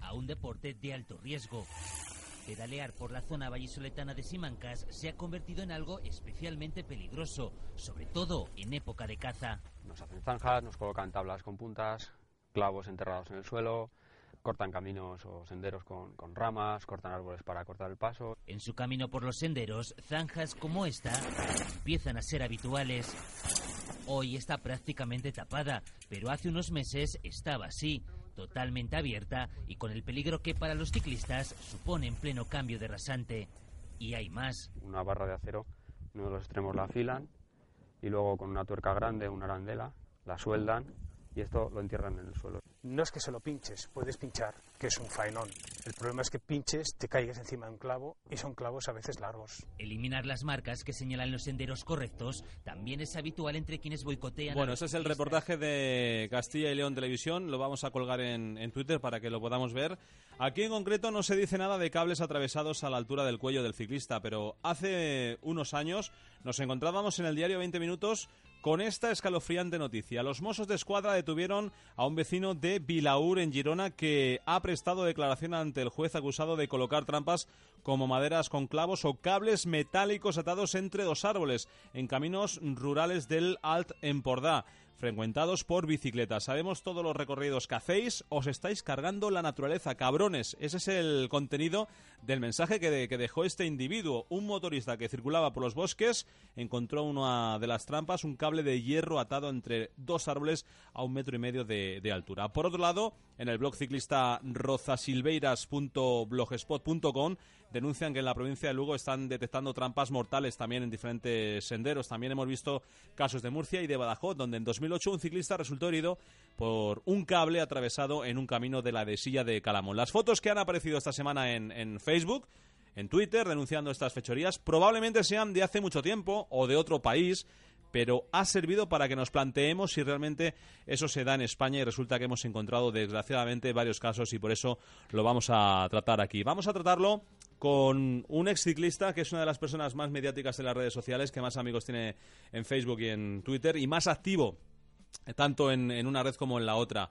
a un deporte de alto riesgo. Pedalear por la zona vallisoletana de Simancas se ha convertido en algo especialmente peligroso, sobre todo en época de caza. Nos hacen zanjas, nos colocan tablas con puntas, clavos enterrados en el suelo, cortan caminos o senderos con, con ramas, cortan árboles para cortar el paso. En su camino por los senderos, zanjas como esta empiezan a ser habituales. Hoy está prácticamente tapada, pero hace unos meses estaba así, totalmente abierta y con el peligro que para los ciclistas supone en pleno cambio de rasante. Y hay más. Una barra de acero, uno de los extremos la afilan y luego con una tuerca grande, una arandela, la sueldan y esto lo entierran en el suelo. No es que se lo pinches, puedes pinchar, que es un faenón. El problema es que pinches, te caigas encima de un clavo y son clavos a veces largos. Eliminar las marcas que señalan los senderos correctos también es habitual entre quienes boicotean. Bueno, los ese es el reportaje de Castilla y León Televisión. Lo vamos a colgar en, en Twitter para que lo podamos ver. Aquí en concreto no se dice nada de cables atravesados a la altura del cuello del ciclista, pero hace unos años nos encontrábamos en el diario 20 Minutos con esta escalofriante noticia. Los Mossos de Escuadra detuvieron a un vecino de Vilaur, en Girona, que ha prestado declaración ante el juez acusado de colocar trampas como maderas con clavos o cables metálicos atados entre dos árboles en caminos rurales del Alt Empordà frecuentados por bicicletas. Sabemos todos los recorridos que hacéis, os estáis cargando la naturaleza, cabrones. Ese es el contenido del mensaje que, de- que dejó este individuo. Un motorista que circulaba por los bosques encontró una de las trampas, un cable de hierro atado entre dos árboles a un metro y medio de, de altura. Por otro lado, en el blog ciclista rozasilveiras.blogspot.com denuncian que en la provincia de Lugo están detectando trampas mortales también en diferentes senderos. También hemos visto casos de Murcia y de Badajoz, donde en 2008 un ciclista resultó herido por un cable atravesado en un camino de la dehesilla de Calamón. Las fotos que han aparecido esta semana en, en Facebook, en Twitter, denunciando estas fechorías, probablemente sean de hace mucho tiempo o de otro país, pero ha servido para que nos planteemos si realmente eso se da en España y resulta que hemos encontrado desgraciadamente varios casos y por eso lo vamos a tratar aquí. Vamos a tratarlo con un ex ciclista que es una de las personas más mediáticas en las redes sociales, que más amigos tiene en Facebook y en Twitter y más activo tanto en, en una red como en la otra.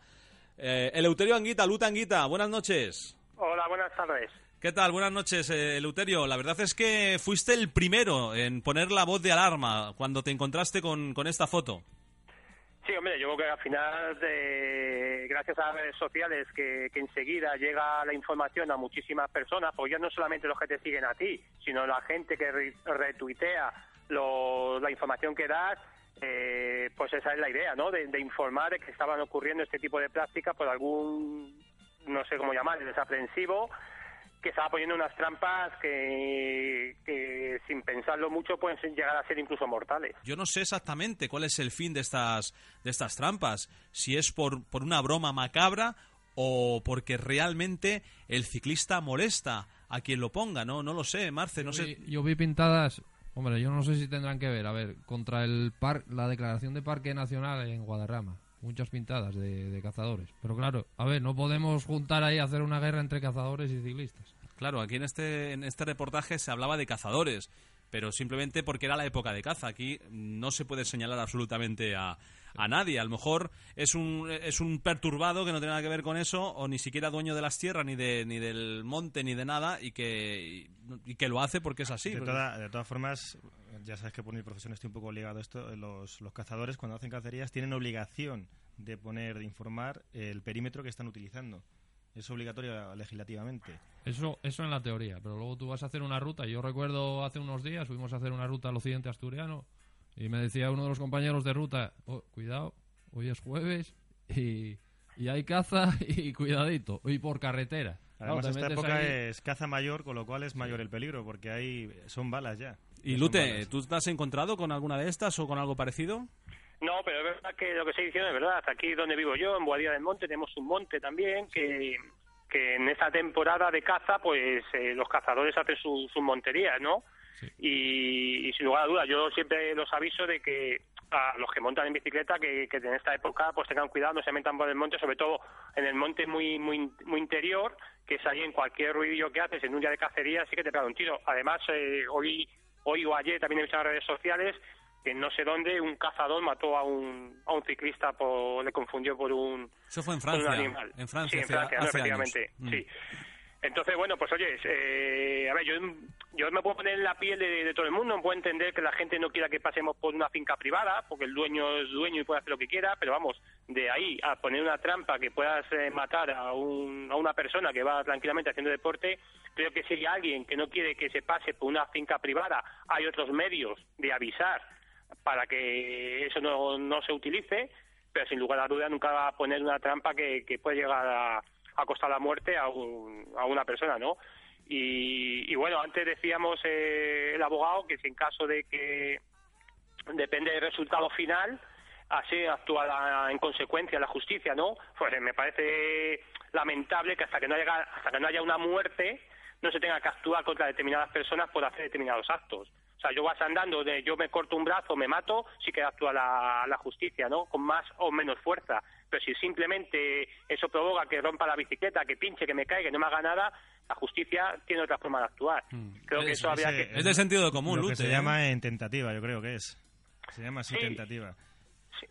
Eh, Eleuterio Anguita, Luta Anguita, buenas noches. Hola, buenas tardes. ¿Qué tal? Buenas noches, eh, Eleuterio. La verdad es que fuiste el primero en poner la voz de alarma cuando te encontraste con, con esta foto. Sí, hombre, yo creo que al final, de- gracias a las redes sociales, que, que enseguida llega la información a muchísimas personas, pues ya no solamente los que te siguen a ti, sino la gente que re- retuitea lo- la información que das, eh, pues esa es la idea, ¿no? De, de informar de que estaban ocurriendo este tipo de prácticas por algún, no sé cómo llamar, desaprensivo, que estaba poniendo unas trampas que, que sin pensarlo mucho pueden llegar a ser incluso mortales. Yo no sé exactamente cuál es el fin de estas, de estas trampas. Si es por, por una broma macabra o porque realmente el ciclista molesta a quien lo ponga, ¿no? No lo sé, Marce, no sé. Yo vi pintadas, hombre, yo no sé si tendrán que ver, a ver, contra el par, la declaración de Parque Nacional en Guadarrama. Muchas pintadas de, de cazadores. Pero claro, a ver, no podemos juntar ahí a hacer una guerra entre cazadores y ciclistas. Claro, aquí en este, en este reportaje se hablaba de cazadores, pero simplemente porque era la época de caza. Aquí no se puede señalar absolutamente a, a nadie. A lo mejor es un, es un perturbado que no tiene nada que ver con eso, o ni siquiera dueño de las tierras, ni, de, ni del monte, ni de nada, y que, y, que lo hace porque es así. De, toda- de todas formas, ya sabes que por mi profesión estoy un poco ligado a esto. Los, los cazadores, cuando hacen cacerías, tienen obligación de poner, de informar el perímetro que están utilizando. Es obligatorio legislativamente. Eso, eso en la teoría, pero luego tú vas a hacer una ruta. Yo recuerdo hace unos días fuimos a hacer una ruta al occidente asturiano y me decía uno de los compañeros de ruta, "Oh, cuidado, hoy es jueves y, y hay caza y cuidadito, y por carretera. Además, esta época ahí- es caza mayor, con lo cual es mayor el peligro, porque hay son balas ya. Y Lute. ¿tú te has encontrado con alguna de estas o con algo parecido? No, pero es verdad que lo que estoy diciendo es verdad. Aquí donde vivo yo, en Boadilla del Monte, tenemos un monte también que, que en esa temporada de caza, pues eh, los cazadores hacen su- sus monterías, ¿no? Y, y sin lugar a dudas, yo siempre los aviso de que a los que montan en bicicleta que, que en esta época pues tengan cuidado, no se metan por el monte, sobre todo en el monte muy muy muy interior, que es ahí en cualquier ruidillo que haces en un día de cacería, sí que te pega un tiro. Además, eh, hoy hoy o ayer también he visto en las redes sociales que no sé dónde un cazador mató a un, a un ciclista, por, le confundió por un, Eso fue en Francia. animal. En Francia, sí, en hace- Francia, no, hace efectivamente. años. Mm. Entonces, bueno, pues oye, eh, a ver, yo, yo me puedo poner en la piel de, de todo el mundo, puedo entender que la gente no quiera que pasemos por una finca privada, porque el dueño es dueño y puede hacer lo que quiera, pero vamos, de ahí a poner una trampa que puedas eh, matar a, un, a una persona que va tranquilamente haciendo deporte, creo que si hay alguien que no quiere que se pase por una finca privada, hay otros medios de avisar para que eso no, no se utilice, pero sin lugar a duda nunca va a poner una trampa que, que puede llegar a, a costar la muerte a, un- a una persona, ¿no? Y, y bueno, antes decíamos eh, el abogado que si en caso de que depende del resultado final, así actúa la- en consecuencia la justicia, ¿no? Pues me parece lamentable que hasta que no haya, hasta que no haya una muerte no se tenga que actuar contra determinadas personas por hacer determinados actos. O sea, yo vas andando de yo me corto un brazo, me mato, sí que actúa la, la justicia, ¿no? Con más o menos fuerza. Pero si simplemente eso provoca que rompa la bicicleta, que pinche, que me caiga, que no me haga nada, la justicia tiene otra forma de actuar. Creo que eso habría Ese- que... Es de sentido común, Lo que Lute, se ¿eh? llama en tentativa, yo creo que es. Se llama así Sí. tentativa.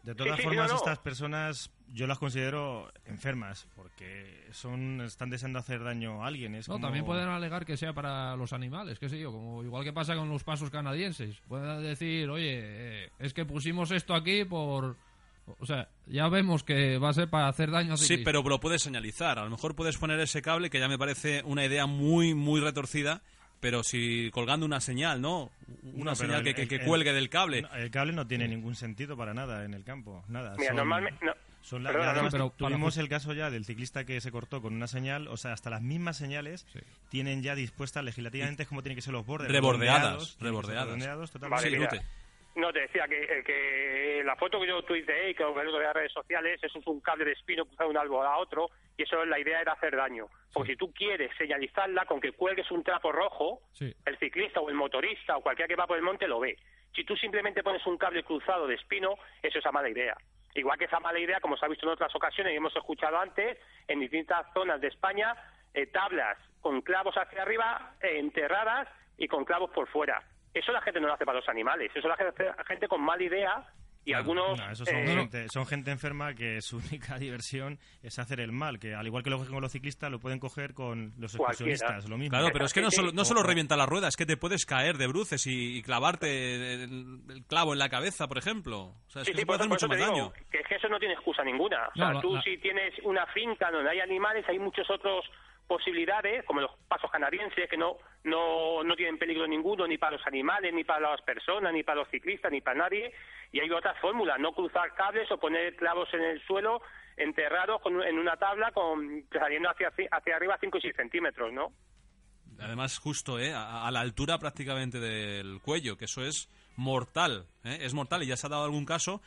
De todas sí, sí, formas, no, no. estas personas yo las considero enfermas porque son están deseando hacer daño a alguien. Es No, como- también pueden alegar que sea para los animales, qué sé yo, como igual que pasa con los pasos canadienses. Pueden decir, oye, eh, es que pusimos esto aquí por... O sea, ya vemos que va a ser para hacer daño a Sí, pero lo puedes señalizar. A lo mejor puedes poner ese cable, que ya me parece una idea muy, muy retorcida, pero si colgando una señal, ¿no? Una No, señal el- que, que- el- que el- cuelgue del cable. no, El cable no tiene ningún sentido para nada en el campo, nada. Mira, son- normalmente... no. son la- Perdona, además pero tuvimos el caso ya del ciclista que se cortó con una señal, o sea, hasta las mismas señales tienen ya dispuestas legislativamente cómo tienen que ser los bordes. Ser rebordeadas. redondeados, totalmente. Vale. No, te decía que, eh, que la foto que yo tuiteé y que lo veo de las redes sociales, eso es un cable de espino cruzado de un árbol a otro, y eso la idea era hacer daño. Porque si tú quieres señalizarla con que cuelgues un trapo rojo, Sí. el ciclista o el motorista o cualquiera que va por el monte lo ve. Si tú simplemente pones un cable cruzado de espino, eso es una mala idea. Igual que esa mala idea, como se ha visto en otras ocasiones y hemos escuchado antes, en distintas zonas de España, eh, tablas con clavos hacia arriba, eh, enterradas y con clavos por fuera. Eso la gente no lo hace para los animales, eso lo hace la gente con mala idea y algunos... No, son, eh, gente, son gente enferma que su única diversión es hacer el mal, que al igual que lo cogen con los ciclistas, lo pueden coger con los excursionistas, lo mismo. Claro, pero es que no solo, no solo revienta la rueda, es que te puedes caer de bruces y, y clavarte el, el clavo en la cabeza, por ejemplo. O sea, es Sí, que sí, puede por hacer mucho más daño. Que es que eso no tiene excusa ninguna. O sea, No, la- tú la- si tienes una finca donde hay animales, hay muchos otros posibilidades, como los pasos canadienses, que no, no, no tienen peligro ninguno, ni para los animales, ni para las personas, ni para los ciclistas, ni para nadie. Y hay otras fórmulas, no cruzar cables o poner clavos en el suelo enterrados con- en una tabla con saliendo hacia, hacia arriba 5 y 6 centímetros, ¿no? Además, justo, ¿eh? A, a la altura prácticamente del cuello, que eso es mortal, ¿eh? Es mortal y ya se ha dado algún caso.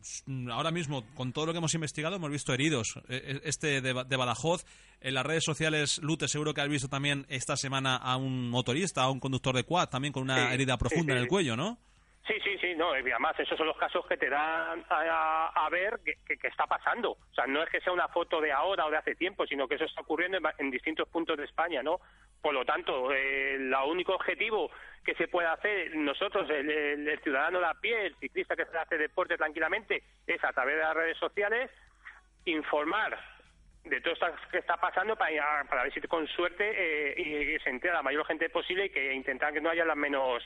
S- Ahora mismo, con todo lo que hemos investigado, hemos visto heridos. Eh, eh, Este de, Ba- de Badajoz, en las redes sociales, Lute, seguro que has visto también esta semana a un motorista, a un conductor de quad, también con una herida profunda en el cuello, ¿no? Sí, sí, sí, no, y además esos son los casos que te dan a, a ver qué está pasando. O sea, no es que sea una foto de ahora o de hace tiempo, sino que eso está ocurriendo en, en distintos puntos de España, ¿no? Por lo tanto, eh, el único objetivo que se puede hacer nosotros, el, ciudadano de a pie, el ciclista que se hace deporte tranquilamente, es a través de las redes sociales informar de todo esto que está pasando para, ver si con suerte eh, y se entera la mayor gente posible y que intentar que no haya las menos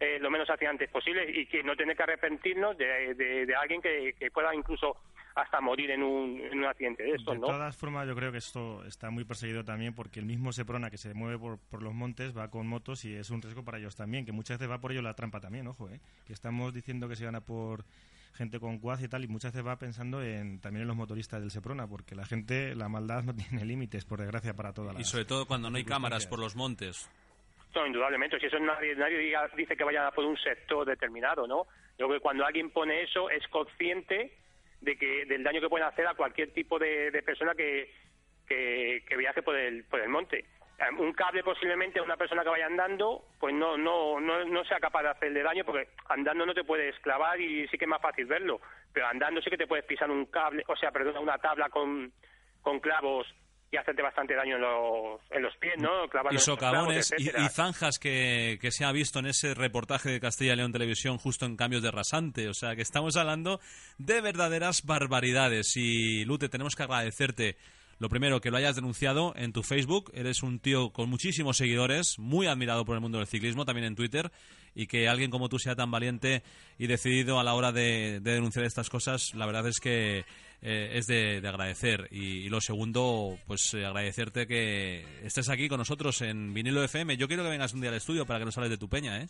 eh, lo menos accidentes posibles y que no tener que arrepentirnos de, de- de alguien que, que pueda incluso hasta morir en un, en un accidente de estos, De ¿no? todas formas, yo creo que esto está muy perseguido también porque el mismo Seprona que se mueve por, por los montes va con motos y es un riesgo para ellos también, que muchas veces va por ello la trampa también, ojo, ¿eh? que estamos diciendo que se gana por gente con quad y tal y muchas veces va pensando en también en los motoristas del Seprona porque la gente, la maldad no tiene límites, por desgracia, para todas las Y sobre todo cuando no hay cámaras por los montes. No, indudablemente, si eso nadie, nadie diga- dice que vayan a por un sector determinado, ¿no? Yo creo que cuando alguien pone eso es consciente de que del daño que puede hacer a cualquier tipo de, de persona que, que, viaje por el, por el monte. Eh, Un cable posiblemente a una persona que vaya andando, pues no, no, no, no sea capaz de hacerle daño porque andando no te puedes clavar y sí que es más fácil verlo, pero andando sí que te puedes pisar un cable, o sea, perdona, una tabla con, con clavos y hacerte bastante daño en los, en los pies, ¿no? Clavando Y socavones y, y zanjas que, que se ha visto en ese reportaje de Castilla y León Televisión justo en cambios de rasante. O sea que estamos hablando de verdaderas barbaridades. Y Lute, tenemos que agradecerte. Lo primero, que lo hayas denunciado en tu Facebook. Eres un tío con muchísimos seguidores, muy admirado por el mundo del ciclismo, también en Twitter. Y que alguien como tú sea tan valiente y decidido a la hora de, de denunciar estas cosas, la verdad es que eh, es de, de agradecer. Y, y lo segundo, pues eh, agradecerte que estés aquí con nosotros en Vinilo FM. Yo quiero que vengas un día al estudio para que nos hables de tu peña, ¿eh?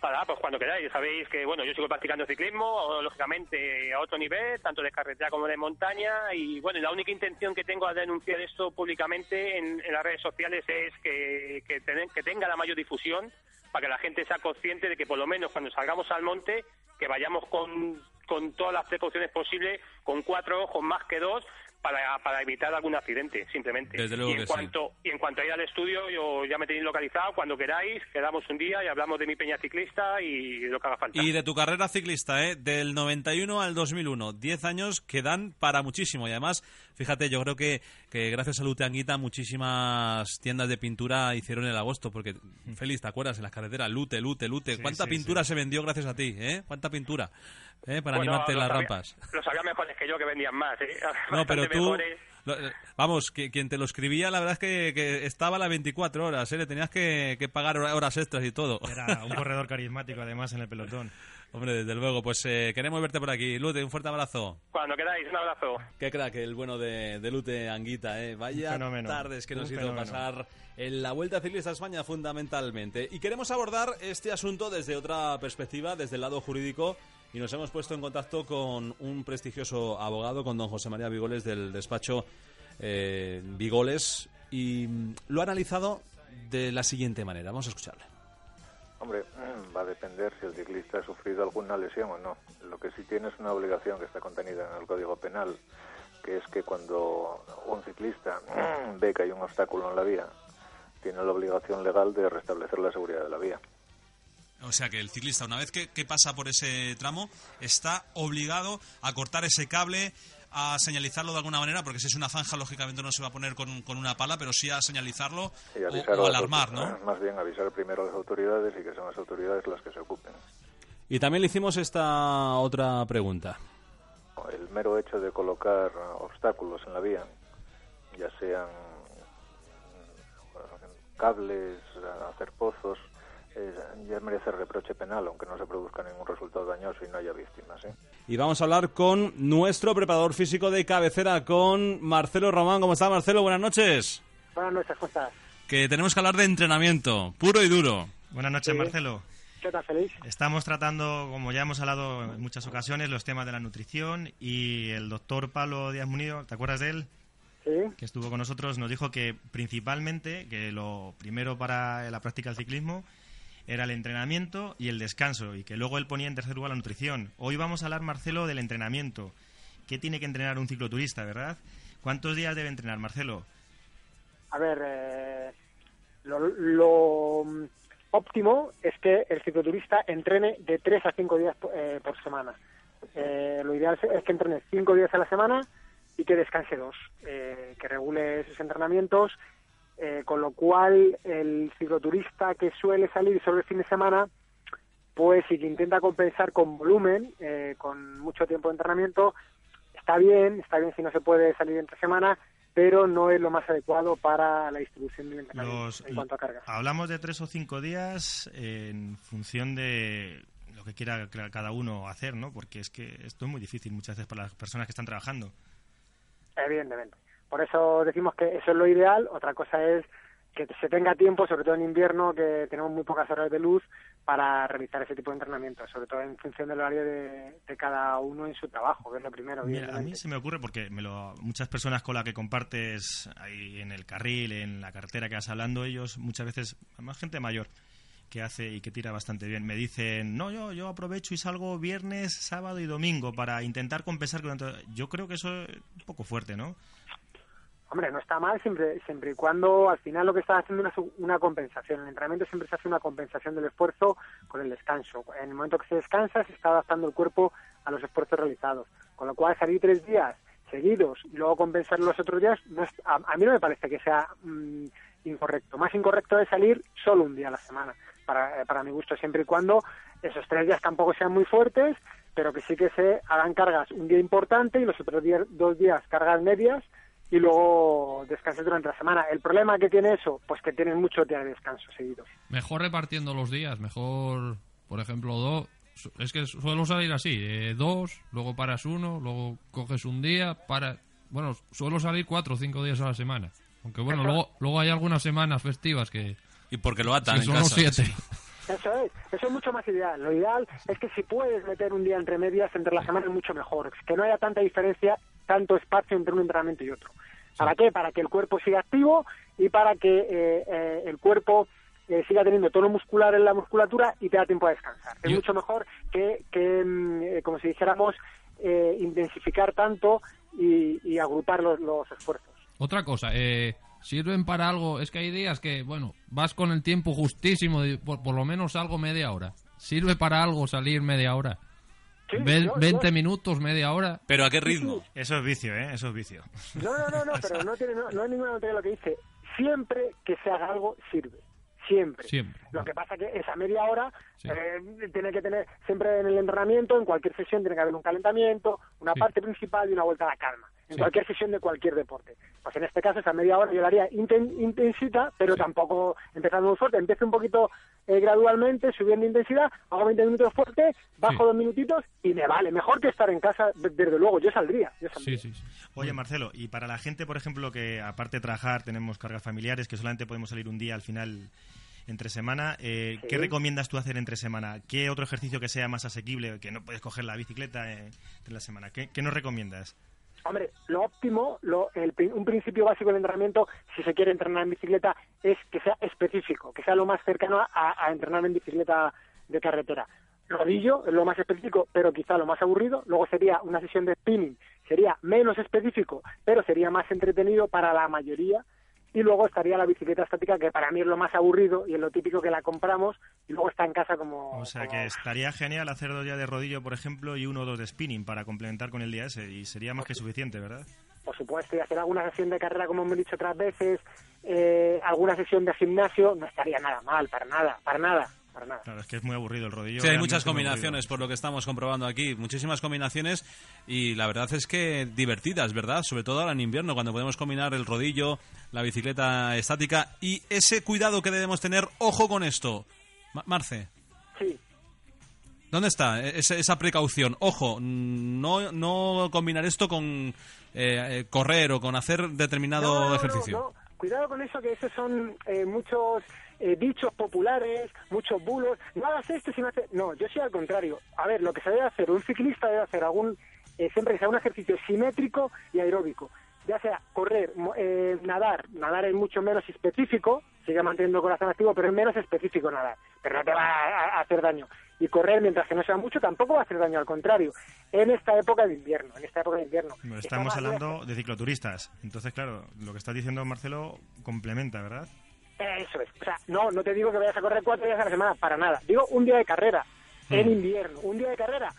Para, pues cuando queráis. Sabéis que, bueno, yo sigo practicando ciclismo, lógicamente a otro nivel, tanto de carretera como de montaña. Y bueno, la única intención que tengo al denunciar esto públicamente en, en las redes sociales es que, que, que tenga la mayor difusión para que la gente sea consciente de que por lo menos cuando salgamos al monte, que vayamos con, con todas las precauciones posibles, con cuatro ojos más que dos, para, para evitar algún accidente, simplemente. Desde luego y en que sí. cuanto y en cuanto a ir al estudio, yo ya me tenéis localizado, cuando queráis, quedamos un día y hablamos de mi peña ciclista y lo que haga falta. Y de tu carrera ciclista, ¿eh? Del 91 al 2001. 10 años que dan para muchísimo. Y además, fíjate, yo creo que, que gracias a Lute Anguita muchísimas tiendas de pintura hicieron el agosto. Porque, Félix, ¿te acuerdas? En las carreteras, Lute, Lute, Lute. Sí, ¿Cuánta sí, pintura se vendió gracias a ti, eh? ¿Cuánta pintura? ¿Eh? Para Bueno, animarte en las sabía- rampas. Lo sabía mejores que yo, que vendían más. ¿eh? No, pero tú... lo- eh, Vamos, que quien te lo escribía, la verdad es que, que estaba a las 24 horas, ¿eh? Le tenías que, que pagar hora- horas extras y todo. Era un corredor carismático además en el pelotón. Hombre, desde luego, pues eh, queremos verte por aquí. Lute, un fuerte abrazo. Cuando queráis, un abrazo. Qué crack, el bueno de, de Lute Anguita, ¿eh? Vaya fenómeno, tardes que nos un hizo fenómeno. pasar en la Vuelta Ciclista a España fundamentalmente. Y queremos abordar este asunto desde otra perspectiva, desde el lado jurídico, y nos hemos puesto en contacto con un prestigioso abogado, con don José María Vigoles del despacho eh, Vigoles, y lo ha analizado de la siguiente manera. Vamos a escucharle. Hombre, va a depender si el ciclista ha sufrido alguna lesión o no. Lo que sí tiene es una obligación que está contenida en el Código Penal, que es que cuando un ciclista ve que hay un obstáculo en la vía, tiene la obligación legal de restablecer la seguridad de la vía. O sea que el ciclista, una vez que, que pasa por ese tramo, está obligado a cortar ese cable, a señalizarlo de alguna manera, porque si es una zanja, lógicamente no se va a poner con, con una pala, pero sí a señalizarlo Y o, avisar o alarmar, ¿no? Más bien avisar primero a las autoridades y que sean las autoridades las que se ocupen. Y también le hicimos esta otra pregunta. El mero hecho de colocar obstáculos en la vía, ya sean cables, hacer pozos, eh, ya merece reproche penal, aunque no se produzca ningún resultado dañoso y no haya víctimas. ¿eh? Y vamos a hablar con nuestro preparador físico de cabecera, con Marcelo Román. ¿Cómo está, Marcelo? Buenas noches. Buenas noches, ¿cómo estás? Que tenemos que hablar de entrenamiento, puro y duro. Buenas noches, Sí. Marcelo. ¿Qué tal, Feliz? Estamos tratando, como ya hemos hablado en muchas ocasiones, los temas de la nutrición y el doctor Pablo Díaz Munido, ¿te acuerdas de él? Sí. Que estuvo con nosotros, nos dijo que principalmente, que lo primero para la práctica del ciclismo era el entrenamiento y el descanso, y que luego él ponía en tercer lugar la nutrición. Hoy vamos a hablar, Marcelo, del entrenamiento. ¿Qué tiene que entrenar un cicloturista, verdad? ¿Cuántos días debe entrenar, Marcelo? A ver, eh, lo, lo, óptimo es que el cicloturista entrene de 3 a 5 días eh, por semana. Eh, lo ideal es que entrene 5 días a la semana y que descanse dos, eh, que regule sus entrenamientos, eh, con lo cual el cicloturista que suele salir sobre el fin de semana, pues y que intenta compensar con volumen, eh, con mucho tiempo de entrenamiento, está bien, está bien si no se puede salir entre semana, pero no es lo más adecuado para la distribución entrenamiento Los- en cuanto a carga. Hablamos de tres o cinco días en función de lo que quiera cada uno hacer, ¿no? Porque es que esto es muy difícil muchas veces para las personas que están trabajando. Evidentemente. Por eso decimos que eso es lo ideal. Otra cosa es que se tenga tiempo, sobre todo en invierno, que tenemos muy pocas horas de luz para realizar ese tipo de entrenamiento, sobre todo en función del horario de, de cada uno en su trabajo, que es lo primero. Mira, a mí se me ocurre porque me lo, muchas personas con las que compartes ahí en el carril, en la carretera que vas hablando, ellos muchas veces, más gente mayor que hace y que tira bastante bien, me dicen, no, yo, yo aprovecho y salgo viernes, sábado y domingo para intentar compensar con... otro-". Yo creo que eso es un poco fuerte, ¿no? Hombre, no está mal siempre, siempre y cuando al final lo que estás haciendo es una, compensación. En el entrenamiento siempre se hace una compensación del esfuerzo con el descanso. En el momento que se descansa se está adaptando el cuerpo a los esfuerzos realizados. Con lo cual salir tres días seguidos y luego compensar los otros días, no es- a, a mí no me parece que sea mm, incorrecto. Más incorrecto es salir solo un día a la semana, para, eh, para mi gusto, siempre y cuando esos tres días tampoco sean muy fuertes, pero que sí que se hagan cargas un día importante y los otros días, dos días cargas medias y luego descanses durante la semana. ¿El problema que tiene eso? Pues que tienes muchos días de descanso seguidos. Mejor repartiendo los días, mejor, por ejemplo, dos. Es que suelo salir así, eh, dos, luego paras uno, luego coges un día, para... Bueno, suelo salir cuatro o cinco días a la semana. Aunque bueno, Eso- luego, luego hay algunas semanas festivas que... Y porque lo atan que en son los siete. Eso es, eso es mucho más ideal. Lo ideal es que si puedes meter un día entre medias entre la semana es mucho mejor. Que no haya tanta diferencia, tanto espacio entre un entrenamiento y otro. ¿Para qué? Para que el cuerpo siga activo y para que eh, eh, el cuerpo eh, siga teniendo tono muscular en la musculatura y te da tiempo a descansar. Es mucho mejor que, que mm, eh, como si dijéramos, eh, intensificar tanto y, y agrupar los, los esfuerzos. Otra cosa, eh, sirven para algo. Es que hay días que, bueno, vas con el tiempo justísimo, por, por lo menos salgo media hora. ¿Sirve para algo salir media hora? Ve- yo- 20 yo- minutos, media hora. ¿Pero a qué ritmo? Eso es vicio, ¿eh? Eso es vicio. No, no, no, no, pero no, tiene, no, no hay ninguna noticia lo que dice. Siempre que se haga algo sirve. Siempre. Siempre. Lo que pasa que esa media hora eh, tiene que tener, siempre en el entrenamiento, en cualquier sesión tiene que haber un calentamiento, una parte principal y una vuelta a la calma. En Sí. cualquier sesión de cualquier deporte. Pues en este caso esa media hora yo la haría inten- intensita, pero tampoco empezando muy fuerte. Empiezo un poquito eh, gradualmente, subiendo intensidad, hago 20 minutos fuerte, bajo dos minutitos y me vale. Mejor que estar en casa, de- desde luego. Yo saldría. Yo saldría. Sí, sí, sí. Oye, Marcelo, y para la gente, por ejemplo, que aparte de trabajar tenemos cargas familiares, que solamente podemos salir un día al final entre semana, eh, Sí. ¿qué recomiendas tú hacer entre semana? ¿Qué otro ejercicio que sea más asequible, que no puedes coger la bicicleta eh, entre la semana? ¿Qué, qué nos recomiendas? Hombre, lo óptimo, lo, el un principio básico del entrenamiento, si se quiere entrenar en bicicleta, es que sea específico, que sea lo más cercano a, a entrenar en bicicleta de carretera. Rodillo es lo más específico, pero quizá lo más aburrido. Luego sería una sesión de spinning, sería menos específico, pero sería más entretenido para la mayoría. Y luego estaría la bicicleta estática, que para mí es lo más aburrido y es lo típico que la compramos y luego está en casa como... O sea, que estaría genial hacer dos días de rodillo, por ejemplo, y uno o dos de spinning para complementar con el día ese, y sería más que suficiente, ¿verdad? por supuesto, y hacer alguna sesión de carrera, como hemos dicho otras veces, eh, alguna sesión de gimnasio, no estaría nada mal, para nada, para nada, para nada. Claro, es que es muy aburrido el rodillo. Sí, hay muchas combinaciones, por lo que estamos comprobando aquí. Muchísimas combinaciones y la verdad es que divertidas, ¿verdad? Sobre todo ahora en invierno, cuando podemos combinar el rodillo, la bicicleta estática y ese cuidado que debemos tener. Ojo con esto. Ma- Marce. Sí. ¿Dónde está esa, esa precaución? Ojo, no, no combinar esto con eh, eh, correr o con hacer determinado No, no, no, ejercicio. no. Cuidado con eso, que esos son eh, muchos eh, dichos populares, muchos bulos. No hagas esto si no haces... No, yo soy al contrario. A ver, lo que se debe hacer, un ciclista debe hacer algún... eh, siempre que sea un ejercicio simétrico y aeróbico. Ya sea correr, eh, nadar. Nadar es mucho menos específico, sigue manteniendo el corazón activo, pero es menos específico nadar. Pero no te va a, hacer daño. Y correr, mientras que no sea mucho, tampoco va a hacer daño, al contrario. En esta época de invierno, en esta época de invierno. Estamos hablando de cicloturistas. Entonces, claro, lo que está diciendo Marcelo complementa, ¿verdad? Eso es. O sea, no, no te digo que vayas a correr cuatro días a la semana, para nada. Digo un día de carrera, en Mm. invierno. Un día de carrera,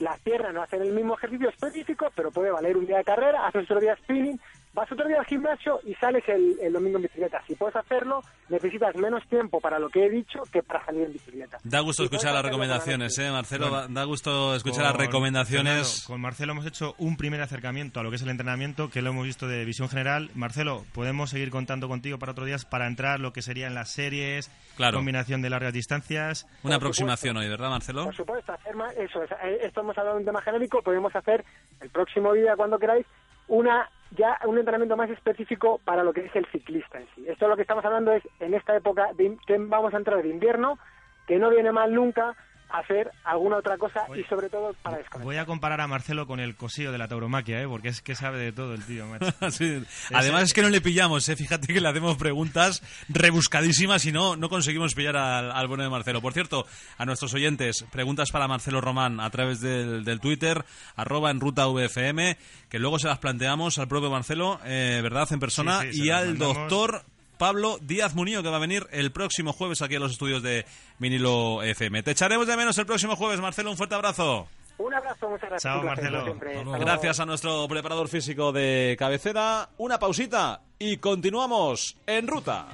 las piernas no hacen el mismo ejercicio específico, pero puede valer un día de carrera, haces otro día spinning, vas otro día al gimnasio y sales el, el domingo en bicicleta. Si puedes hacerlo, necesitas menos tiempo para lo que he dicho que para salir en bicicleta. Da gusto escuchar las recomendaciones, ¿eh, Marcelo? Bueno, da gusto escuchar Con- las recomendaciones. Con Marcelo hemos hecho un primer acercamiento a lo que es el entrenamiento, que lo hemos visto de visión general. Marcelo, podemos seguir contando contigo para otros días para entrar lo que serían las series, Claro. combinación de largas distancias. Una aproximación hoy, ¿verdad, Marcelo? Por supuesto, hacer más, eso, es, eh, esto hemos hablado de un tema genérico, podemos hacer el próximo día, cuando queráis, una ya un entrenamiento más específico para lo que es el ciclista en sí. Esto lo que estamos hablando es, en esta época de, vamos a entrar de invierno, que no viene mal nunca hacer alguna otra cosa y sobre todo para desconectar. Voy a comparar a Marcelo con el cosío de la tauromaquia, ¿eh? porque es que sabe de todo el tío, macho. Sí. Además es que no le pillamos, ¿eh? fíjate que le hacemos preguntas rebuscadísimas y no, no conseguimos pillar al, al bueno de Marcelo. Por cierto, a nuestros oyentes, preguntas para Marcelo Román a través del, del Twitter, arroba en ruta VFM, que luego se las planteamos al propio Marcelo, eh, ¿verdad? En persona, Sí, sí, se y al mandamos. doctor Pablo Díaz Muñoz, que va a venir el próximo jueves aquí a los estudios de Vinilo FM. Te echaremos de menos el próximo jueves, Marcelo, un fuerte abrazo. Un abrazo, muchas gracias. Chao, Marcelo. Gracias a nuestro preparador físico de cabecera. Una pausita y continuamos en ruta.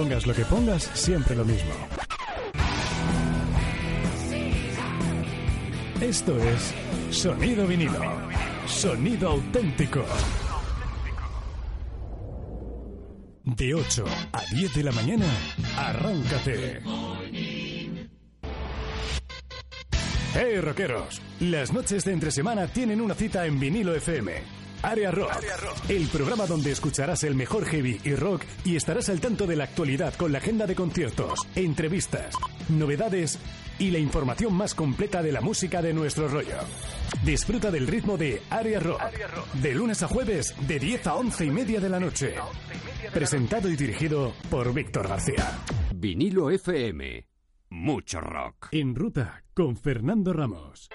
Pongas lo que pongas, siempre lo mismo. Esto es Sonido Vinilo. Sonido auténtico. De 8 a 10 de la mañana, arráncate. ¡Hey, rockeros! Las noches de entre semana tienen una cita en Vinilo FM. Área rock, el programa donde escucharás el mejor heavy y rock y estarás al tanto de la actualidad con la agenda de conciertos, entrevistas, novedades y la información más completa de la música de nuestro rollo. Disfruta del ritmo de Área rock, de lunes a jueves de 10 a 11 y media de la noche. Presentado y dirigido por Víctor García. Vinilo FM. Mucho rock. En ruta con Fernando Ramos.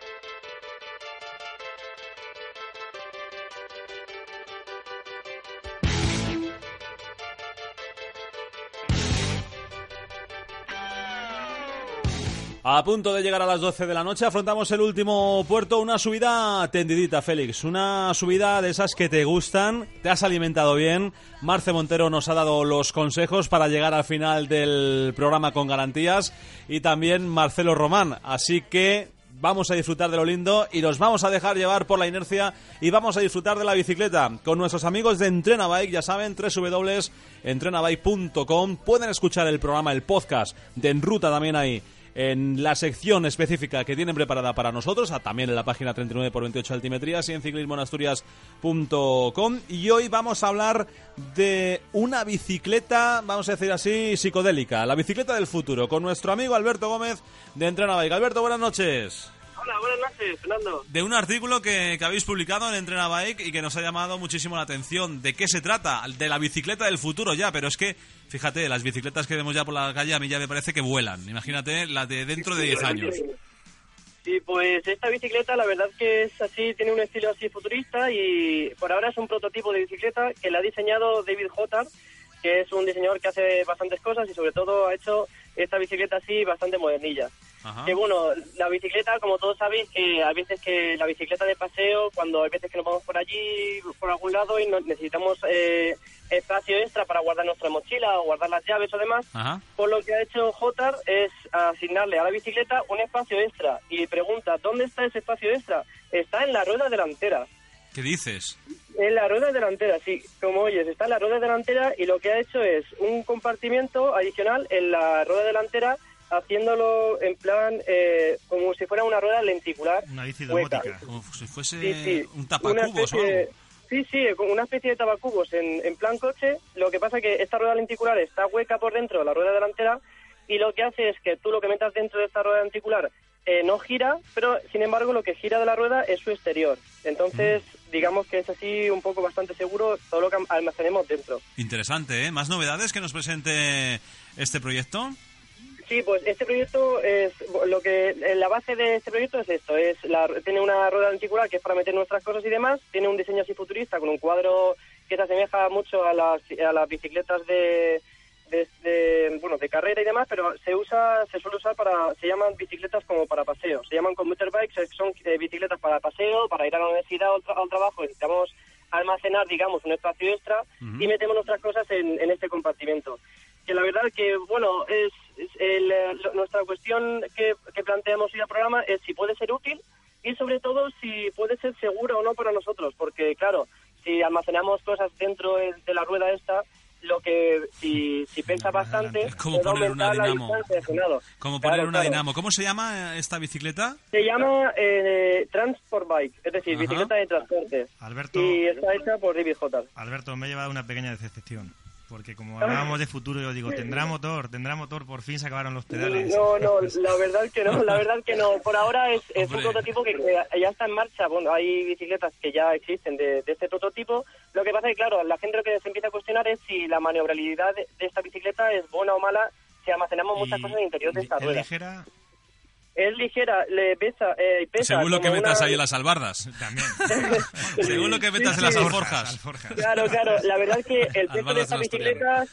A punto de llegar a las 12 de la noche, afrontamos el último puerto, una subida tendidita, Félix. Una subida de esas que te gustan, te has alimentado bien. Marce Montero nos ha dado los consejos para llegar al final del programa con garantías. Y también Marcelo Román. Así que vamos a disfrutar de lo lindo y nos vamos a dejar llevar por la inercia y vamos a disfrutar de la bicicleta con nuestros amigos de Entrena Bike, ya saben, www.entrenabike.com. Pueden escuchar el programa, el podcast de En Ruta también ahí en la sección específica que tienen preparada para nosotros, también en la página 39 por 28 altimetrías y en ciclismoenasturias.com. Y hoy vamos a hablar de una bicicleta, vamos a decir así, psicodélica, la bicicleta del futuro, con nuestro amigo Alberto Gómez de Entrena Bike. Alberto, buenas noches. Hola, buenas noches, Fernando. De un artículo que, que habéis publicado en Entrena Bike y que nos ha llamado muchísimo la atención. ¿De qué se trata? De la bicicleta del futuro ya, pero es que, fíjate, las bicicletas que vemos ya por la calle a mí ya me parece que vuelan. Imagínate la de dentro de 10 años. Sí, pues esta bicicleta la verdad que es así, tiene un estilo así futurista y por ahora es un prototipo de bicicleta que la ha diseñado David Jotar, que es un diseñador que hace bastantes cosas y sobre todo ha hecho esta bicicleta así bastante modernilla. Ajá. Que bueno, la bicicleta, como todos sabéis, que a veces que la bicicleta de paseo, cuando hay veces que nos vamos por allí, por algún lado y necesitamos eh, espacio extra para guardar nuestra mochila o guardar las llaves o demás, Ajá. por lo que ha hecho Jotar es asignarle a la bicicleta un espacio extra y pregunta, ¿dónde está ese espacio extra? Está en la rueda delantera. ¿Qué dices? En la rueda delantera, sí. Como oyes, está en la rueda delantera y lo que ha hecho es un compartimiento adicional en la rueda delantera haciéndolo en plan eh, como si fuera una rueda lenticular. Una bici hueca. domótica. Como si fuese Sí, sí. un tapacubos o algo. Sí, sí, como una especie de tabacubos en, en plan coche. Lo que pasa que esta rueda lenticular está hueca por dentro de la rueda delantera y lo que hace es que tú lo que metas dentro de esta rueda lenticular eh, no gira, pero sin embargo lo que gira de la rueda es su exterior. Entonces, Mm. digamos que es así un poco bastante seguro todo lo que almacenemos dentro. Interesante, ¿eh? ¿Más novedades que nos presente este proyecto? Sí, pues este proyecto es lo que eh, la base de este proyecto es esto, es la, tiene una rueda lenticular que es para meter nuestras cosas y demás, tiene un diseño así futurista con un cuadro que se asemeja mucho a las, a las bicicletas de, de, de, bueno de carrera y demás, pero se usa se suele usar para se llaman bicicletas como para paseo, se llaman commuter bikes, son eh, bicicletas para paseo, para ir a la universidad o al, tra- al trabajo, necesitamos almacenar digamos un espacio extra y metemos nuestras cosas en, en este compartimento. Que la verdad que, bueno, es el, eh, lo- nuestra cuestión que, que planteamos hoy al programa es si puede ser útil y sobre todo si puede ser seguro o no para nosotros, porque claro, si almacenamos cosas dentro de, de la rueda esta, lo que si, si pesa bastante, como puede poner una dinamo. Como Claro, poner una claro. dinamo. ¿Cómo se llama esta bicicleta? Se llama eh, Transport Bike, es decir, Ajá. bicicleta de transporte. Alberto. Y está hecha por David J. Alberto, me ha llevado una pequeña decepción. Porque como hablábamos de futuro, yo digo, tendrá motor, tendrá motor, por fin se acabaron los pedales. No, no, la verdad que no, la verdad que no. Por ahora es, es un prototipo que, que ya está en marcha. Bueno, hay bicicletas que ya existen de, de este prototipo. Lo que pasa es que, claro, la gente lo que se empieza a cuestionar es si la maniobrabilidad de, de esta bicicleta es buena o mala si almacenamos muchas cosas en el interior de esta ¿Es rueda. ligera? Es ligera, le pesa, eh, pesa Según lo que metas una- ahí en las albardas. También. Según lo que metas Sí, en las alforjas. Claro, claro. La verdad es que el peso de esta bicicleta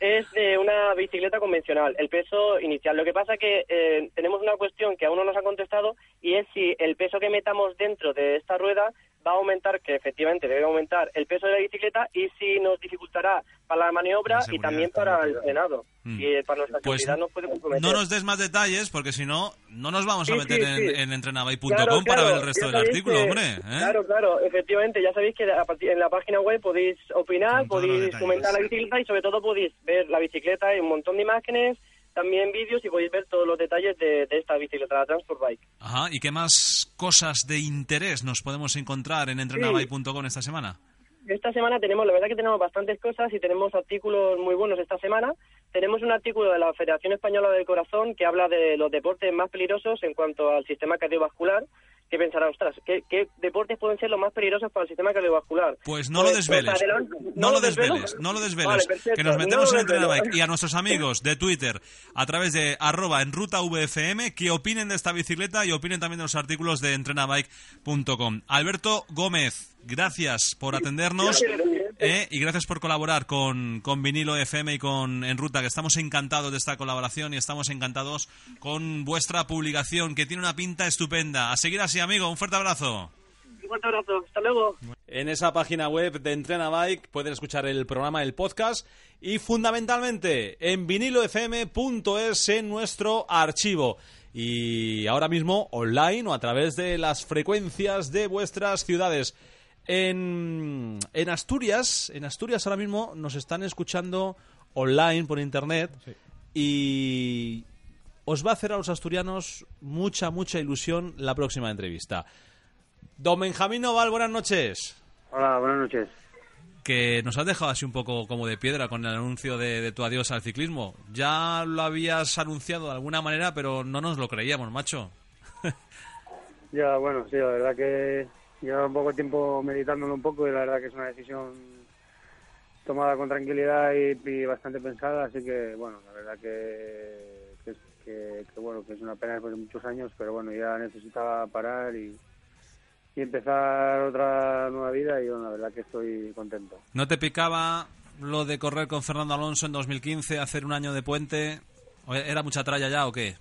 es de una bicicleta convencional, el peso inicial. Lo que pasa que eh, tenemos una cuestión que aún no nos ha contestado y es si el peso que metamos dentro de esta rueda va a aumentar, que efectivamente debe aumentar el peso de la bicicleta y si nos dificultará para la maniobra La y también para el frenado. Mm. Y eh, para nuestra Pues seguridad nos puede comprometer. No nos des más detalles porque si no, no nos vamos a Sí, meter sí, en, sí. en entrenabay.com Claro, para claro, ver el resto del artículo, que- hombre. ¿eh? Claro, claro, efectivamente, ya sabéis que a en la página web podéis opinar, podéis comentar la bicicleta y sobre todo podéis ver la bicicleta y un montón de imágenes, también vídeos y podéis ver todos los detalles de, de esta bicicleta, la Transport Bike. Ajá, ¿y qué más cosas de interés nos podemos encontrar en entrenabay.com esta semana? Esta semana tenemos, la verdad que tenemos bastantes cosas y tenemos artículos muy buenos esta semana. Tenemos un artículo de la Federación Española del Corazón que habla de los deportes más peligrosos en cuanto al sistema cardiovascular. Que pensará, ostras, ¿qué, qué deportes pueden ser los más peligrosos para el sistema cardiovascular? Pues no lo desveles. adelante. No lo desvelo? desveles, no lo desveles. Vale, perfecto, que nos no metemos lo en. Entrenabike y a nuestros amigos de Twitter a través de arroba en ruta VFM que opinen de esta bicicleta y opinen también de los artículos de entrenabike.com. Alberto Gómez, gracias por atendernos. Eh, y gracias por colaborar con, con Vinilo FM y con En Ruta, que estamos encantados de esta colaboración y estamos encantados con vuestra publicación, que tiene una pinta estupenda. A seguir así, amigo. Un fuerte abrazo. Un fuerte abrazo, hasta luego. En esa página web de Entrena Bike pueden escuchar el programa, el podcast y fundamentalmente en vinilofm.es en nuestro archivo. Y ahora mismo online o a través de las frecuencias de vuestras ciudades. En, en Asturias, en Asturias ahora mismo nos están escuchando online por internet y os va a hacer a los asturianos mucha, mucha ilusión la próxima entrevista. Don Benjamín Noval, buenas noches. Hola, buenas noches. Que nos has dejado así un poco como de piedra con el anuncio de, de tu adiós al ciclismo. Ya lo habías anunciado de alguna manera, pero no nos lo creíamos, macho. Ya, bueno, sí, la verdad que llevo un poco de tiempo meditándolo un poco y la verdad que es una decisión tomada con tranquilidad y, bastante pensada, así que, bueno, la verdad que, que, bueno, que es una pena después de muchos años, pero bueno, ya necesitaba parar y, y empezar otra nueva vida y, bueno, la verdad que estoy contento. ¿No te picaba lo de correr con Fernando Alonso en 2015, hacer un año de puente? ¿O ¿Era mucha tralla ya o qué?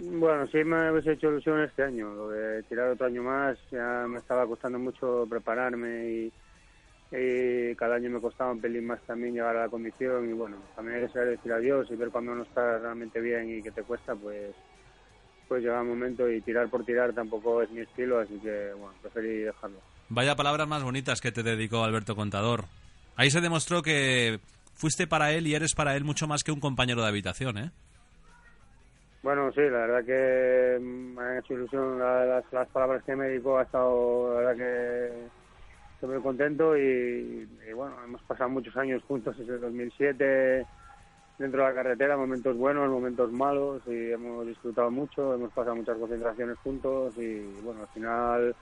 Bueno, sí me hubiese hecho ilusión este año, lo de tirar otro año más, ya me estaba costando mucho prepararme y, cada año me costaba un pelín más también llegar a la condición y bueno, también hay que saber decir adiós y ver cuando no estás realmente bien y que te cuesta, pues pues llega un momento y tirar por tirar tampoco es mi estilo, así que bueno, preferí dejarlo. Vaya palabras más bonitas que te dedicó Alberto Contador. Ahí se demostró que fuiste para él y eres para él mucho más que un compañero de habitación, ¿eh? Bueno, sí, la verdad que me han hecho ilusión la- las, las palabras que me dedicó. Ha estado, la verdad que estoy muy contento y, y bueno, hemos pasado muchos años juntos desde el 2007 dentro de la carretera, momentos buenos, momentos malos y hemos disfrutado mucho, hemos pasado muchas concentraciones juntos y bueno, al final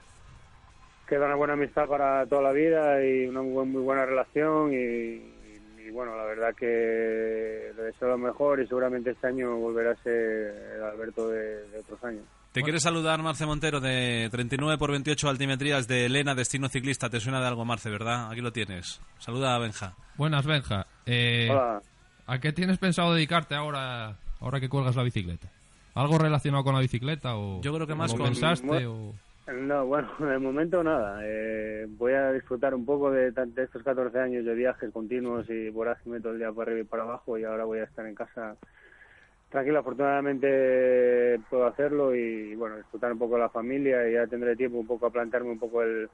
queda una buena amistad para toda la vida y una muy, muy buena relación y, y- bueno, la verdad que le deseo lo mejor y seguramente este año volverá a ser el Alberto de, de otros años. Te quiere saludar Marce Montero de 39 por 28 altimetrías de Elena, Destino Ciclista. Te suena de algo, Marce, ¿verdad? Aquí lo tienes. Saluda a Benja. Buenas, Benja. Eh, Hola. ¿A qué tienes pensado dedicarte ahora, ahora que cuelgas la bicicleta? ¿Algo relacionado con la bicicleta o Yo creo que más con- pensaste Bueno, o No, bueno, de momento nada. Eh, voy a disfrutar un poco de, de estos 14 años de viajes continuos y vorágine todo el día para arriba y para abajo y ahora voy a estar en casa tranquilo. Afortunadamente puedo hacerlo y bueno, disfrutar un poco de la familia y ya tendré tiempo un poco a plantearme un poco el,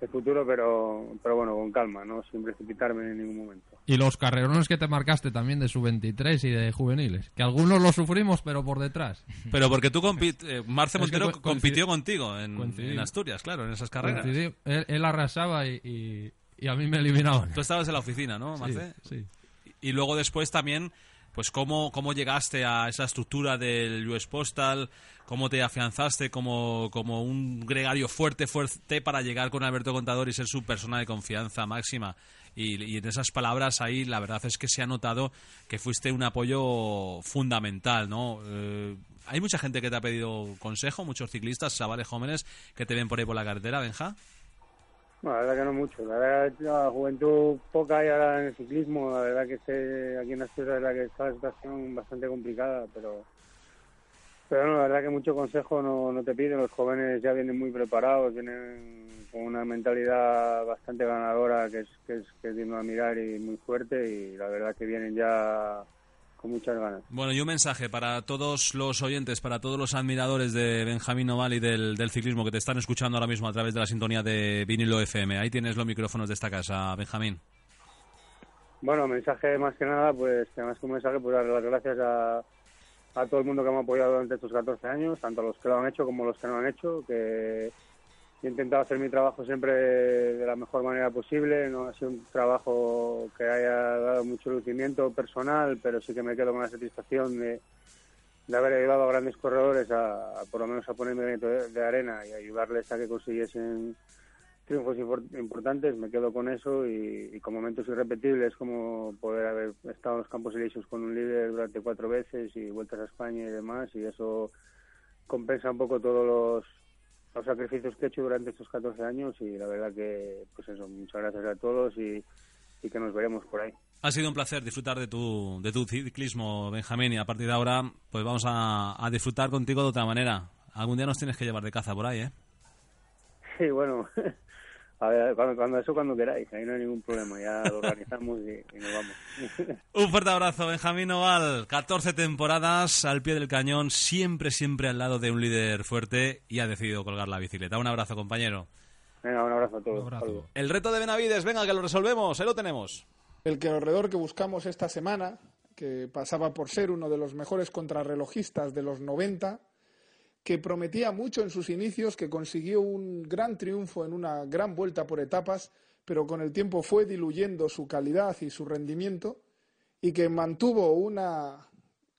el futuro, pero, pero bueno, con calma, ¿no? Sin precipitarme en ningún momento. Y los carrerones que te marcaste también de sub-23 y de juveniles. Que algunos los sufrimos, pero por detrás. Pero porque tú eh, Marce Es que Montero co- compitió contigo en, Asturias, claro, en esas carreras. Él, él arrasaba y, y- y a mí me eliminaban. Tú estabas en la oficina, ¿no, Sí, Marce? sí. Y luego después también, pues cómo, cómo llegaste a esa estructura del US Postal, cómo te afianzaste como, como un gregario fuerte, fuerte para llegar con Alberto Contador y ser su persona de confianza máxima. Y, y en esas palabras ahí la verdad es que se ha notado que fuiste un apoyo fundamental, ¿no? Eh, hay mucha gente que te ha pedido consejo, muchos ciclistas, chavales jóvenes que te ven por ahí por la carretera, Benja. Bueno, la verdad que no mucho. La verdad la juventud poca hay ahora en el ciclismo. La verdad que este, aquí en Asturias la que está la situación bastante complicada, pero pero no, la verdad que mucho consejo no, no te piden. Los jóvenes ya vienen muy preparados, vienen con una mentalidad bastante ganadora que es, que es, que es digno de mirar y muy fuerte y la verdad que vienen ya con muchas ganas. Bueno, y un mensaje para todos los oyentes, para todos los admiradores de Benjamín Oval y del, del ciclismo que te están escuchando ahora mismo a través de la sintonía de vinilo FM. Ahí tienes los micrófonos de esta casa, Benjamín. Bueno, mensaje más que nada, pues más que un mensaje, pues dar las gracias a, a todo el mundo que me ha apoyado durante estos 14 años, tanto los que lo han hecho como los que no han hecho, que he intentado hacer mi trabajo siempre de la mejor manera posible, no ha sido un trabajo que haya dado mucho lucimiento personal, pero sí que me quedo con la satisfacción de, de haber ayudado a grandes corredores a, por lo menos a ponerme de, de arena y ayudarles a que consiguiesen triunfos impor- importantes, me quedo con eso y, y con momentos irrepetibles como poder haber estado en los Campos Elíseos con un líder durante cuatro veces y vueltas a España y demás y eso compensa un poco todos los, los sacrificios que he hecho durante estos 14 años y la verdad que pues eso, muchas gracias a todos y, y que nos veremos por ahí. Ha sido un placer disfrutar de tu, de tu ciclismo, Benjamín, y a partir de ahora pues vamos a, a disfrutar contigo de otra manera. Algún día nos tienes que llevar de caza por ahí, ¿eh? Sí, bueno, a ver, cuando, cuando eso cuando queráis, ahí no hay ningún problema, ya lo organizamos y, y nos vamos. Un fuerte abrazo, Benjamín Oval. 14 temporadas al pie del cañón, siempre, siempre al lado de un líder fuerte y ha decidido colgar la bicicleta. Un abrazo, compañero. Venga, un abrazo a todos. El reto de Benavides, venga, que lo resolvemos, ahí lo tenemos. El corredor que buscamos esta semana, que pasaba por ser uno de los mejores contrarrelojistas de los 90, que prometía mucho en sus inicios, que consiguió un gran triunfo en una gran vuelta por etapas, pero con el tiempo fue diluyendo su calidad y su rendimiento, y que mantuvo una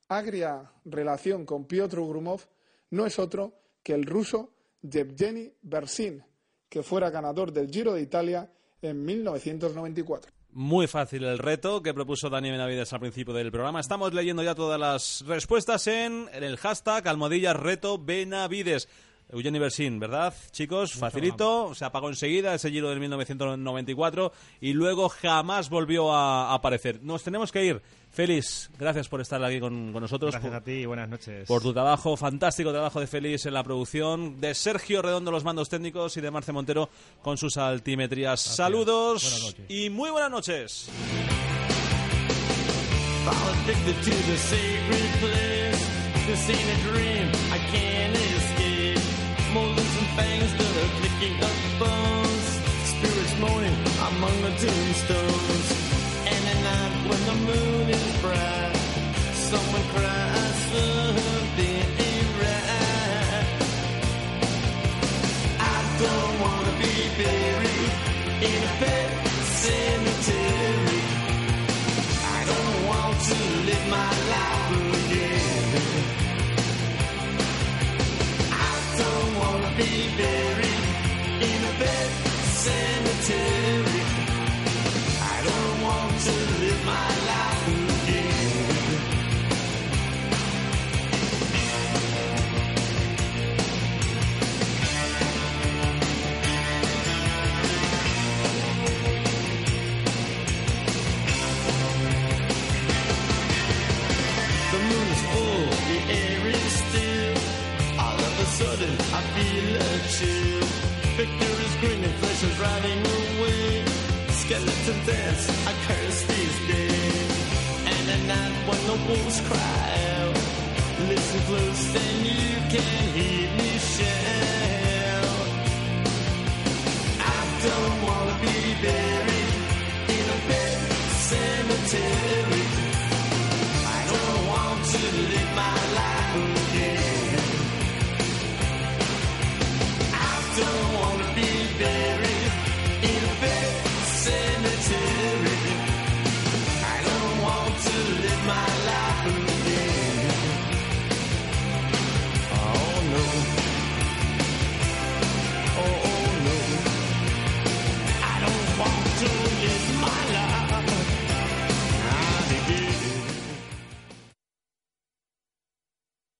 agria relación con Piotr Grumov, no es otro que el ruso Yevgeny Bersin, que fuera ganador del Giro de Italia en 1994. Muy fácil el reto que propuso Dani Benavides al principio del programa. Estamos leyendo ya todas las respuestas en, el hashtag almohadilla reto Benavides. Eugeni Bersin, ¿verdad? Chicos, facilito, se apagó enseguida ese giro del 1994 y luego jamás volvió a aparecer. Nos tenemos que ir. Félix, gracias por estar aquí con, con nosotros. Gracias por- a ti y buenas noches. por tu trabajo, fantástico trabajo de Félix en la producción, de Sergio Redondo los mandos técnicos y de Marce Montero con sus altimetrías. Saludos y muy buenas noches. addicted to the sacred place. This ain't a dream, I can't Molars and fangs that are clicking up bones. morning among the tombstones. And at night when the moon is bright, someone cries something ain't right. I don't wanna be buried in a pet cemetery. I don't want to live my life be buried in a pet cemetery. dance, I curse these days. And at night when the wolves cry out, listen close then you can hear me shout. I don't wanna be buried in a bed cemetery. I don't want to live my life again.